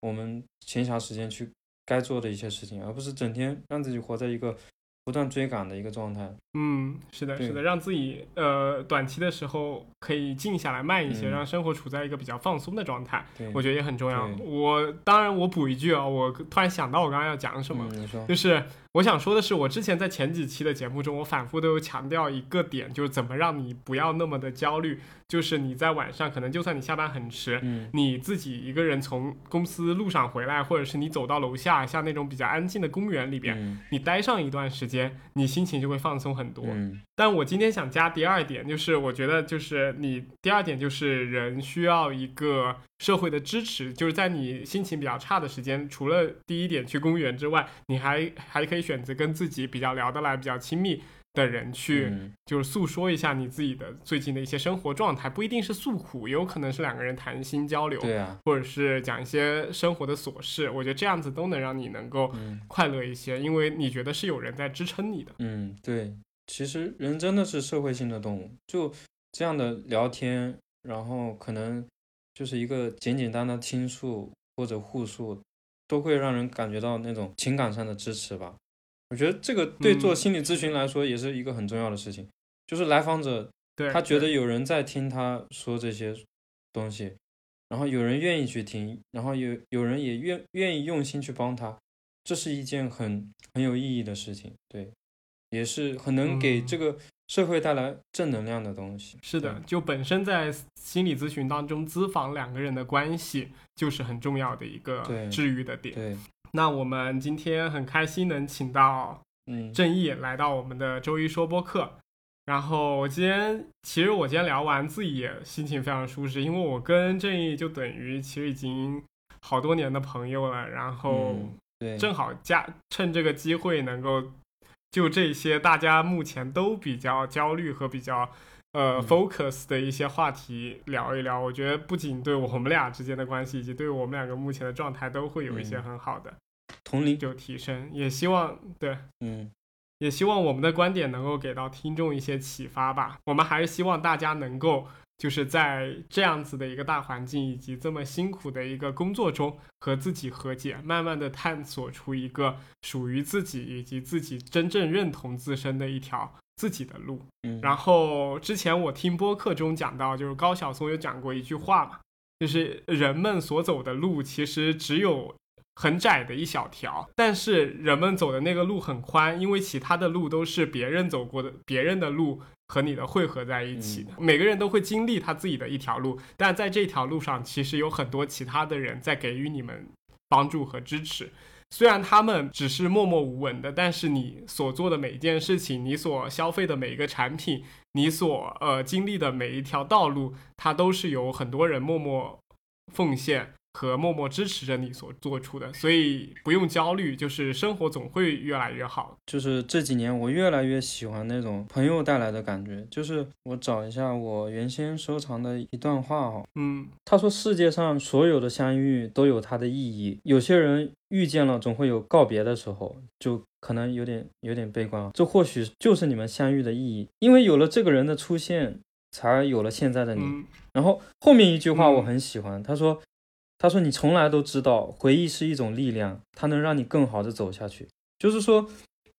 我们闲暇时间去该做的一些事情，而不是整天让自己活在一个不断追赶的一个状态。嗯，是的，是的，让自己呃短期的时候可以静下来慢一些，嗯让生活处在一个比较放松的状态，对，我觉得也很重要。我当然我补一句啊，我突然想到我刚刚要讲什么，嗯，就是我想说的是，我之前在前几期的节目中，我反复都有强调一个点，就是怎么让你不要那么的焦虑。就是你在晚上，可能就算你下班很迟，嗯你自己一个人从公司路上回来，或者是你走到楼下，像那种比较安静的公园里边，嗯你待上一段时间，你心情就会放松很多。嗯但我今天想加第二点，就是我觉得就是你第二点就是人需要一个社会的支持，就是在你心情比较差的时间，除了第一点去公园之外，你还还可以选择跟自己比较聊得来、比较亲密的人去，嗯就是诉说一下你自己的最近的一些生活状态，不一定是诉苦，也有可能是两个人谈心交流，对啊，或者是讲一些生活的琐事。我觉得这样子都能让你能够嗯快乐一些，因为你觉得是有人在支撑你的。嗯，对，其实人真的是社会性的动物，就这样的聊天，然后可能就是一个简简单单倾诉或者互诉，都会让人感觉到那种情感上的支持吧。我觉得这个对做嗯心理咨询来说也是一个很重要的事情，就是来访者，他觉得有人在听他说这些东西，然后有人愿意去听，然后有有人也愿愿意用心去帮他，这是一件很很有意义的事情，对，也是很能给嗯这个社会带来正能量的东西。是的，就本身在心理咨询当中，咨访两个人的关系就是很重要的一个治愈的点。对，那我们今天很开心能请到嗯，正义来到我们的周一说播客。然后我今天其实我今天聊完自己也心情非常舒适，因为我跟正义就等于其实已经好多年的朋友了，然后正好加趁这个机会能够就这些大家目前都比较焦虑和比较呃嗯 focus 的一些话题聊一聊。我觉得不仅对我们俩之间的关系，以及对我们两个目前的状态都会有一些嗯很好的同龄，就提升。也希望对，嗯也希望我们的观点能够给到听众一些启发吧。我们还是希望大家能够就是在这样子的一个大环境以及这么辛苦的一个工作中和自己和解，慢慢的探索出一个属于自己以及自己真正认同自身的一条自己的路。嗯，然后之前我听播客中讲到，就是高晓松有讲过一句话嘛，就是人们所走的路其实只有很窄的一小条，但是人们走的那个路很宽，因为其他的路都是别人走过的，别人的路和你的汇合在一起的。每个人都会经历他自己的一条路，但在这条路上，其实有很多其他的人在给予你们帮助和支持。虽然他们只是默默无闻的，但是你所做的每一件事情，你所消费的每一个产品，你所呃经历的每一条道路，它都是有很多人默默奉献和默默支持着你所做出的，所以不用焦虑，就是生活总会越来越好。就是这几年我越来越喜欢那种朋友带来的感觉。就是我找一下我原先收藏的一段话哈，嗯他说：“世界上所有的相遇都有它的意义。有些人遇见了，总会有告别的时候，就可能有点有点悲观啊。这或许就是你们相遇的意义，因为有了这个人的出现，才有了现在的你。嗯然后后面一句话嗯我很喜欢，他说：“他说你从来都知道，回忆是一种力量，它能让你更好的走下去。就是说，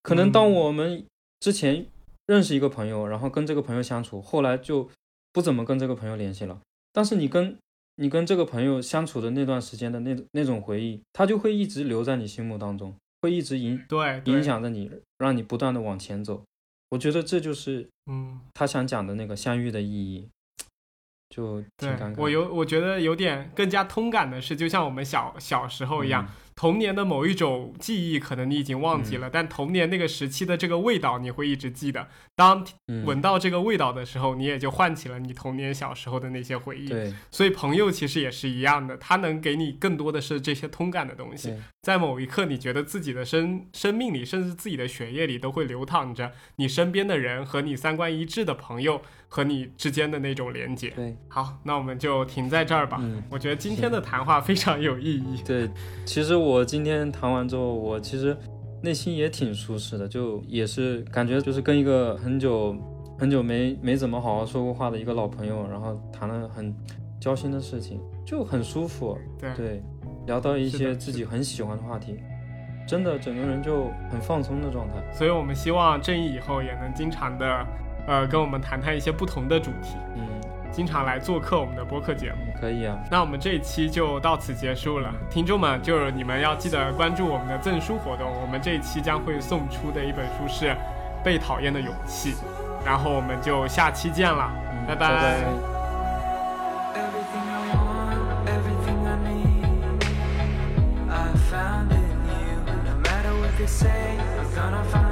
可能当嗯我们之前认识一个朋友，然后跟这个朋友相处，后来就不怎么跟这个朋友联系了。但是你跟你跟这个朋友相处的那段时间的那那种回忆，它就会一直留在你心目当中，会一直影对，对影，响着你，让你不断的往前走。我觉得这就是嗯。他想讲的那个相遇的意义，就挺对尴尬。我有，我觉得有点更加通感的是，就像我们小小时候一样，嗯童年的某一种记忆，可能你已经忘记了，但童年那个时期的这个味道，你会一直记得。当闻到这个味道的时候，你也就唤起了你童年小时候的那些回忆。对，所以朋友其实也是一样的，他能给你更多的是这些通感的东西。在某一刻，你觉得自己的生生命里，甚至自己的血液里，都会流淌着你身边的人和你三观一致的朋友和你之间的那种连接。对，好，那我们就停在这儿吧。嗯，我觉得今天的谈话非常有意义。对，其实我今天谈完之后，我其实内心也挺舒适的，就也是感觉就是跟一个很久很久没没怎么好好说过话的一个老朋友，然后谈了很交心的事情，就很舒服。对。聊到一些自己很喜欢的话题，真的整个人就很放松的状态。所以，我们希望正义以后也能经常的，呃，跟我们谈谈一些不同的主题。嗯，经常来做客我们的播客节目。可以啊。那我们这一期就到此结束了，听众们，就是你们要记得关注我们的赠书活动。我们这一期将会送出的一本书是《被讨厌的勇气》，然后我们就下期见了，拜拜。say I'm gonna find